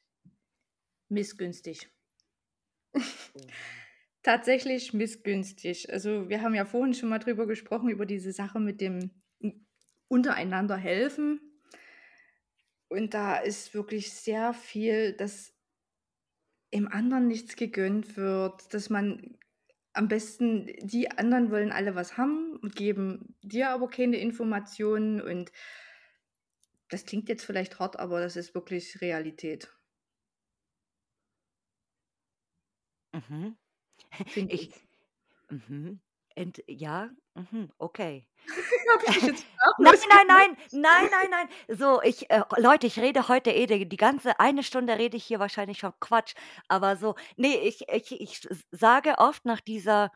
Missgünstig.
Oh.
Tatsächlich missgünstig. Also, wir haben ja vorhin schon mal drüber gesprochen, über diese Sache mit dem untereinander helfen. Und da ist wirklich sehr viel, dass dem anderen nichts gegönnt wird, dass man am besten die anderen wollen alle was haben und geben dir aber keine Informationen und das klingt jetzt vielleicht hart, aber das ist wirklich Realität.
Mhm.
Finde
Ich
ich.
mhm. Ent ja, mhm, okay. Nein, nein, nein, nein, nein, nein. So, ich äh, Leute, ich rede heute eh die die ganze eine Stunde rede ich hier wahrscheinlich schon Quatsch, aber so ne, ich ich ich sage oft nach dieser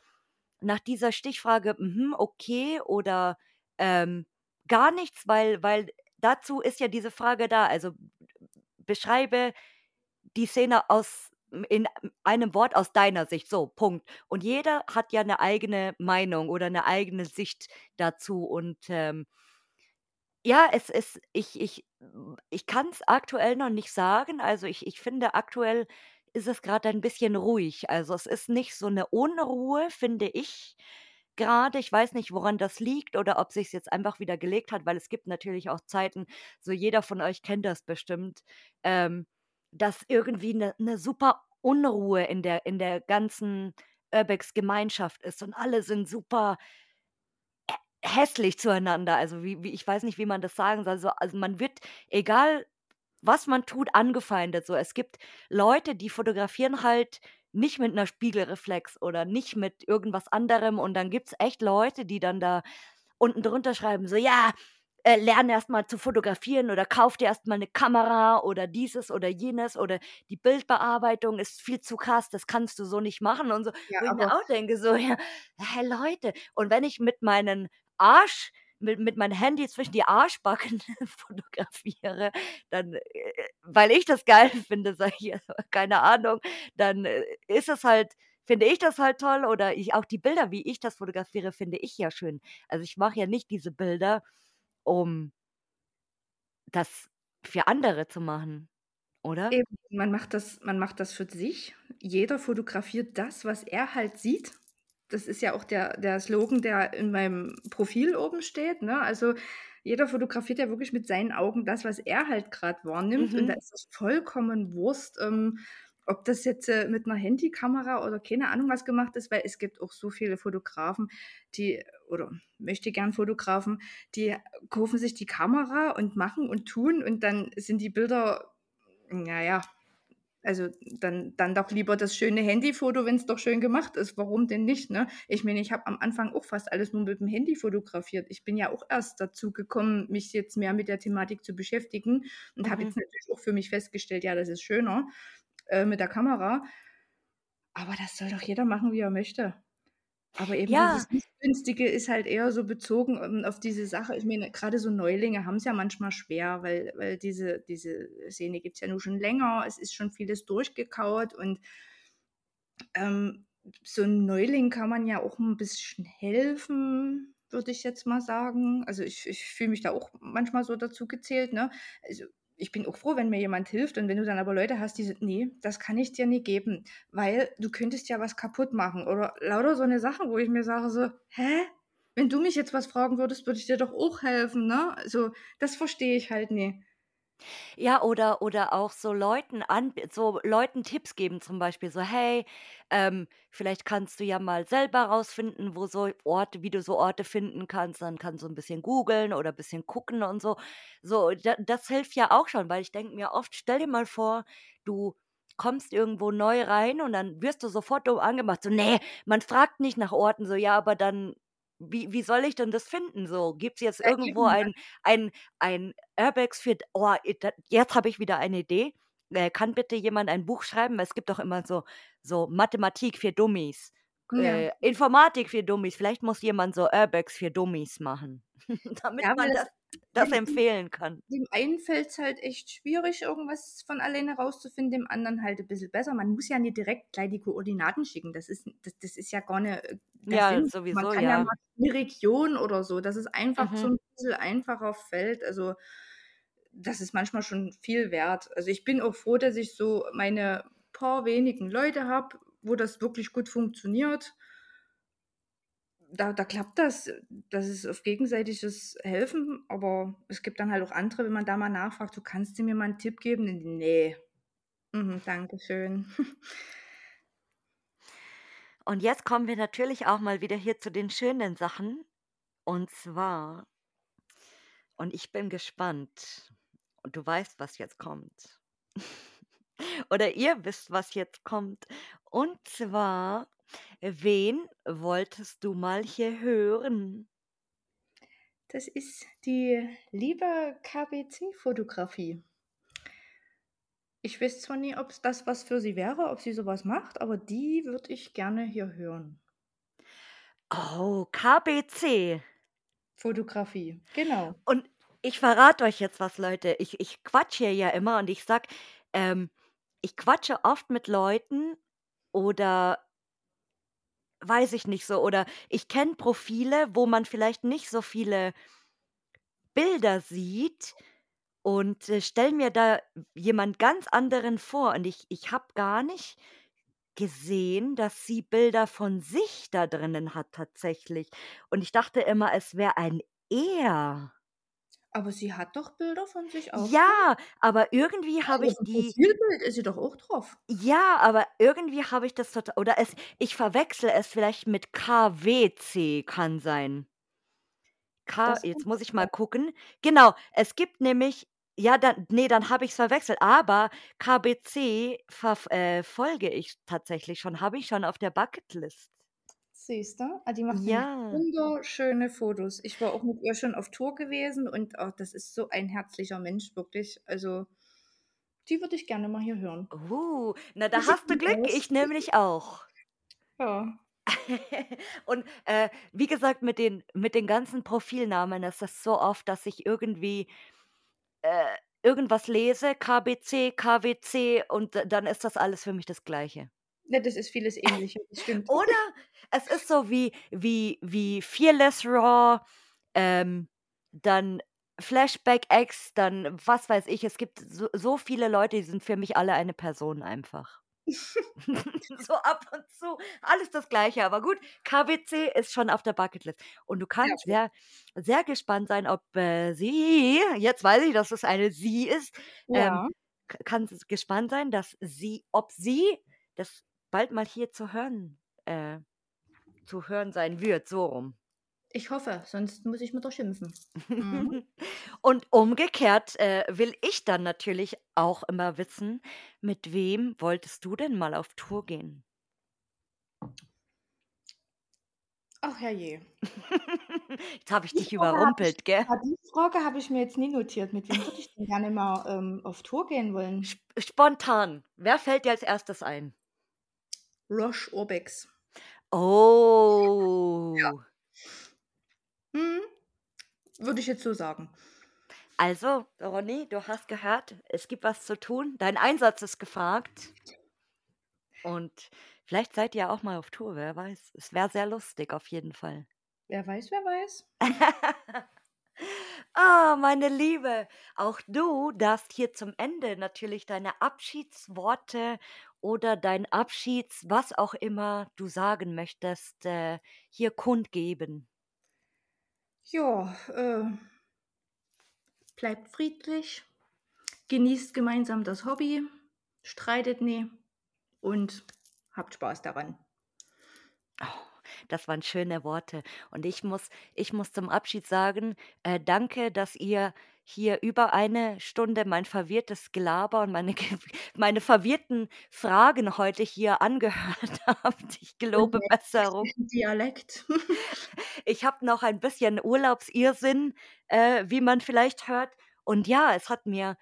nach dieser Stichfrage: „Mhm, okay“ oder, ähm, gar nichts, weil weil dazu ist ja diese Frage da. Also, beschreibe die Szene aus in einem Wort aus deiner Sicht, so, Punkt. Und jeder hat ja 'ne eigene Meinung oder 'ne eigene Sicht dazu und, ähm ja, es ist ich ich ich kann's aktuell noch nicht sagen. Also, ich ich finde, aktuell ist es grad ein bisschen ruhig. Also, es ist nicht so 'ne Unruhe, finde ich grade. Ich weiß nicht, woran das liegt oder ob sich's jetzt einfach wieder gelegt hat, weil es gibt natürlich auch Zeiten, so jeder von euch kennt das bestimmt, ähm, dass irgendwie 'ne 'ne super Unruhe in der in der ganzen Urbex-Gemeinschaft ist und alle sind super hä hässlich zueinander. Also, wie wie ich weiß nicht, wie man das sagen soll. So also, man wird, egal was man tut, angefeindet so. Es gibt Leute, die fotografieren halt nicht mit 'ner Spiegelreflex oder nicht mit irgendwas anderem und dann gibt's echt Leute, die dann da unten drunter schreiben, so: „Ja, äh, lerne erst mal zu fotografieren oder kauf dir erst mal 'ne Kamera oder dieses oder jenes oder die Bildbearbeitung ist viel zu krass, das kannst du so nicht machen“ und so.
Ja,
Wo ich mir auch denke so: „Ja, hä, Leute?“ Und wenn ich mit meinen Arsch mit mit meinem Handy zwischen die Arschbacken fotografiere, dann, äh, weil ich das geil finde, sage ich keine Ahnung, dann, äh, ist es halt finde ich das halt toll oder ich auch die Bilder, wie ich das fotografiere, finde ich ja schön. Also, ich mache ja nicht diese Bilder, um das für andere zu machen, oder?
Eben, man macht das man macht das für sich. Jeder fotografiert das, was er halt sieht. Das ist ja auch der der Slogan, der in meinem Profil oben steht, ne? Also, jeder fotografiert ja wirklich mit seinen Augen das, was er halt grad wahrnimmt und da
Mhm.
ist das vollkommen Wurst, ähm, ob das jetzt, äh, mit 'ner Handykamera oder keine Ahnung was gemacht ist, weil es gibt auch so viele Fotografen, die oder Möchtegern-Fotografen, die kaufen sich die Kamera und machen und tun und dann sind die Bilder na ja, also, dann dann doch lieber das schöne Handyfoto, wenn's doch schön gemacht ist. Warum denn nicht, ne? Ich meine, ich habe am Anfang auch fast alles nur mit'm Handy fotografiert. Ich bin ja auch erst dazu gekommen, mich jetzt mehr mit der Thematik zu beschäftigen und habe
Mhm.
jetzt natürlich auch für mich festgestellt, ja, das ist schöner, äh, mit der Kamera. Aber das soll doch jeder machen, wie er möchte. Aber eben
Ja.
dieses Missgünstige ist halt eher so bezogen, ähm, auf diese Sache ich meine, grade so Neulinge haben's ja manchmal schwer, weil weil diese diese Szene gibt's ja nun schon länger. Es ist schon vieles durchgekaut und ähm so 'n Neuling kann man ja auch 'n bisschen helfen, würde ich jetzt mal sagen. Also, ich ich fühle mich da auch manchmal so dazu gezählt, ne? Also, ich bin auch froh, wenn mir jemand hilft und wenn du dann aber Leute hast, die so: „Ne, das kann ich dir nie geben, weil du könntest ja was kaputt machen“ oder lauter so 'ne Sachen, wo ich mir sage so: „Hä? Wenn du mich jetzt was fragen würdest, würde ich dir doch auch helfen, ne?“ Also, das verstehe ich halt nie.
Ja, oder oder auch so Leuten an so Leuten Tipps geben, zum Beispiel so: „Hey, ähm, vielleicht kannst du ja mal selber rausfinden, wo so Orte wie du so Orte finden kannst.“ Dann kannst du 'n bisschen googeln oder bisschen gucken und so. So, da das hilft ja auch schon, weil ich denke mir oft: Stell dir mal vor, du kommst irgendwo neu rein und dann wirst du sofort doof angemacht, so: „Ne, man fragt nicht nach Orten.“ So, ja, aber dann wie wie soll ich denn das finden so? Gibt's jetzt
Ja,
irgendwo ein ein ein Airbags für oh, jetzt habe ich wieder eine Idee. Äh, kann bitte jemand ein Buch schreiben? Es gibt doch immer so so Mathematik für Dummies,
Ja.
äh, Informatik für Dummies. Vielleicht muss jemand so Airbags für Dummies machen, damit
Ja,
man
das
das das empfehlen kann.
dem einen fällt's halt echt schwierig, irgendwas von alleine rauszufinden, dem anderen halt 'n bisschen besser. Man muss ja nicht direkt gleich die Koordinaten schicken. Das ist das das ist ja gar nicht, äh,
Ja,
Sinn. Man
sowieso,
kann ja
ja.
mal 'ne Region oder so, dass es einfach so
Mhm.
'n bisschen einfacher fällt. Also, das ist manchmal schon viel wert. Also, ich bin auch froh, dass ich so meine paar wenigen Leute habe, wo das wirklich gut funktioniert. Da da klappt das. Das ist auf gegenseitiges Helfen, aber es gibt dann halt auch andere, wenn man da mal nachfragt: „Du, kannst du mir mal 'n Tipp geben?“ „N ne. Mhm, danke schön.“
Und jetzt kommen wir natürlich auch mal wieder hier zu den schönen Sachen. Und zwar und ich bin gespannt und du weißt, was jetzt kommt. Oder ihr wisst, was jetzt kommt. Und zwar, wen wolltest du mal hier hören?
Das ist die liebe KBC-Fotografie. Ich weiß zwar nie, ob's das was für sie wäre, ob sie so was macht, aber die würde ich gerne hier hören.
Oh, KBC.
Fotografie, genau.
Und ich verrate euch jetzt was, Leute. Ich ich quatsche hier ja immer und ich sage, ähm, ich quatsche oft mit Leuten oder weiß ich nicht so oder ich kenne Profile, wo man vielleicht nicht so viele Bilder sieht und, äh, stelle mir da jemand ganz anderen vor und ich ich habe gar nicht gesehen, dass sie Bilder von sich da drinnen hat tatsächlich. Und ich dachte immer, es wäre ein Er.
Aber sie hat doch Bilder von sich auch?
Ja, aber irgendwie habe ich die
Profilbild ist sie doch auch drauf.
Ja, aber irgendwie habe ich das tota oder es ich verwechsle es vielleicht mit KWC, kann sein. K
Das
jetzt muss ich mal gucken. Genau, es gibt nämlich ja, dann ne, dann habe ich's verwechselt, aber KBC verf äh, folge ich tatsächlich schon, habe ich schon auf der Bucketlist.
Siehst du? Ah, die macht
Ja.
wunderschöne Fotos. Ich war auch mit ihr schon auf Tour gewesen und, oh, das ist so ein herzlicher Mensch, wirklich. Also, die würde ich gerne mal hier hören.
Uh, na, da
sieht
hast du Glück,
aus.
ich nämlich auch.
Ja.
Und, äh, wie gesagt, mit den mit den ganzen Profilnamen ist das so oft, dass ich irgendwie, äh, irgendwas lese, KBC, KWC und d dann ist das alles für mich das Gleiche.
Ne, das ist vieles Ähnliche, das stimmt.
Oder es ist so wie wie wie Fearless Raw, ähm, dann Flashback X, dann was weiß ich. Es gibt so so viele Leute, die sind für mich alle eine Person einfach. So ab und zu, alles das Gleiche, aber gut, KBC ist schon auf der Bucketlist. Und du
Ja,
kannst
schön.
sehr sehr gespannt sein, ob, äh, sie jetzt weiß ich, dass es eine sie ist, ähm,
Ja.
k kannst gespannt sein, dass sie ob sie das bald mal hier zu hören äh, zu hören sein wird, so rum.
Ich hoffe, sonst muss ich mit ihr schimpfen. Mhm.
Und umgekehrt, äh, will ich dann natürlich auch immer wissen, mit wem wolltest du denn mal auf Tour gehen?
Ach, herrje.
Jetzt habe ich
Die
dich
Frage habe ich
überrumpelt, gell?
die Frage habe ich mir jetzt nie notiert. Mit wem würde ich denn gerne mal, ähm, auf Tour gehen wollen?
Sp spontan. Wer fällt dir als Erstes ein?
Roche Urbex. Ja.
Oh.
Mhm. Würde ich jetzt so sagen.
Also, Ronny, du hast gehört, es gibt was zu tun. Dein Einsatz ist gefragt. Und Vielleicht seid ihr auch mal auf Tour, wer weiß. Es wäre sehr lustig auf jeden Fall.
Wer weiß, wer weiß.
Ah, meine Liebe, auch du darfst hier zum Ende natürlich deine Abschiedsworte oder dein Abschieds was auch immer du sagen möchtest, äh, hier kundgeben.
Ja, äh bleibt friedlich, genießt gemeinsam das Hobby, streitet nie und habt Spaß daran.
Oh, das waren schöne Worte. Und ich muss ich muss zum Abschied sagen, äh, danke, dass ihr hier über eine Stunde mein verwirrtes Gelaber und meine meine verwirrten Fragen heute hier angehört habt. Ich gelobe Besserung.
Dialekt.
Ich habe noch ein bisschen Urlaubsirrsinn, äh, wie man vielleicht hört. Und ja, es hat mir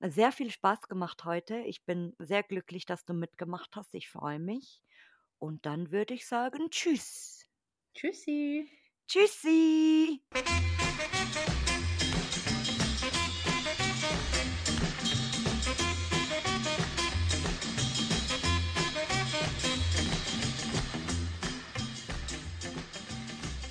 sehr viel Spaß gemacht heute. Ich bin sehr glücklich, dass du mitgemacht hast. Ich freue mich. Und dann würde ich sagen, tschüss.
Tschüssi.
Tschüssi.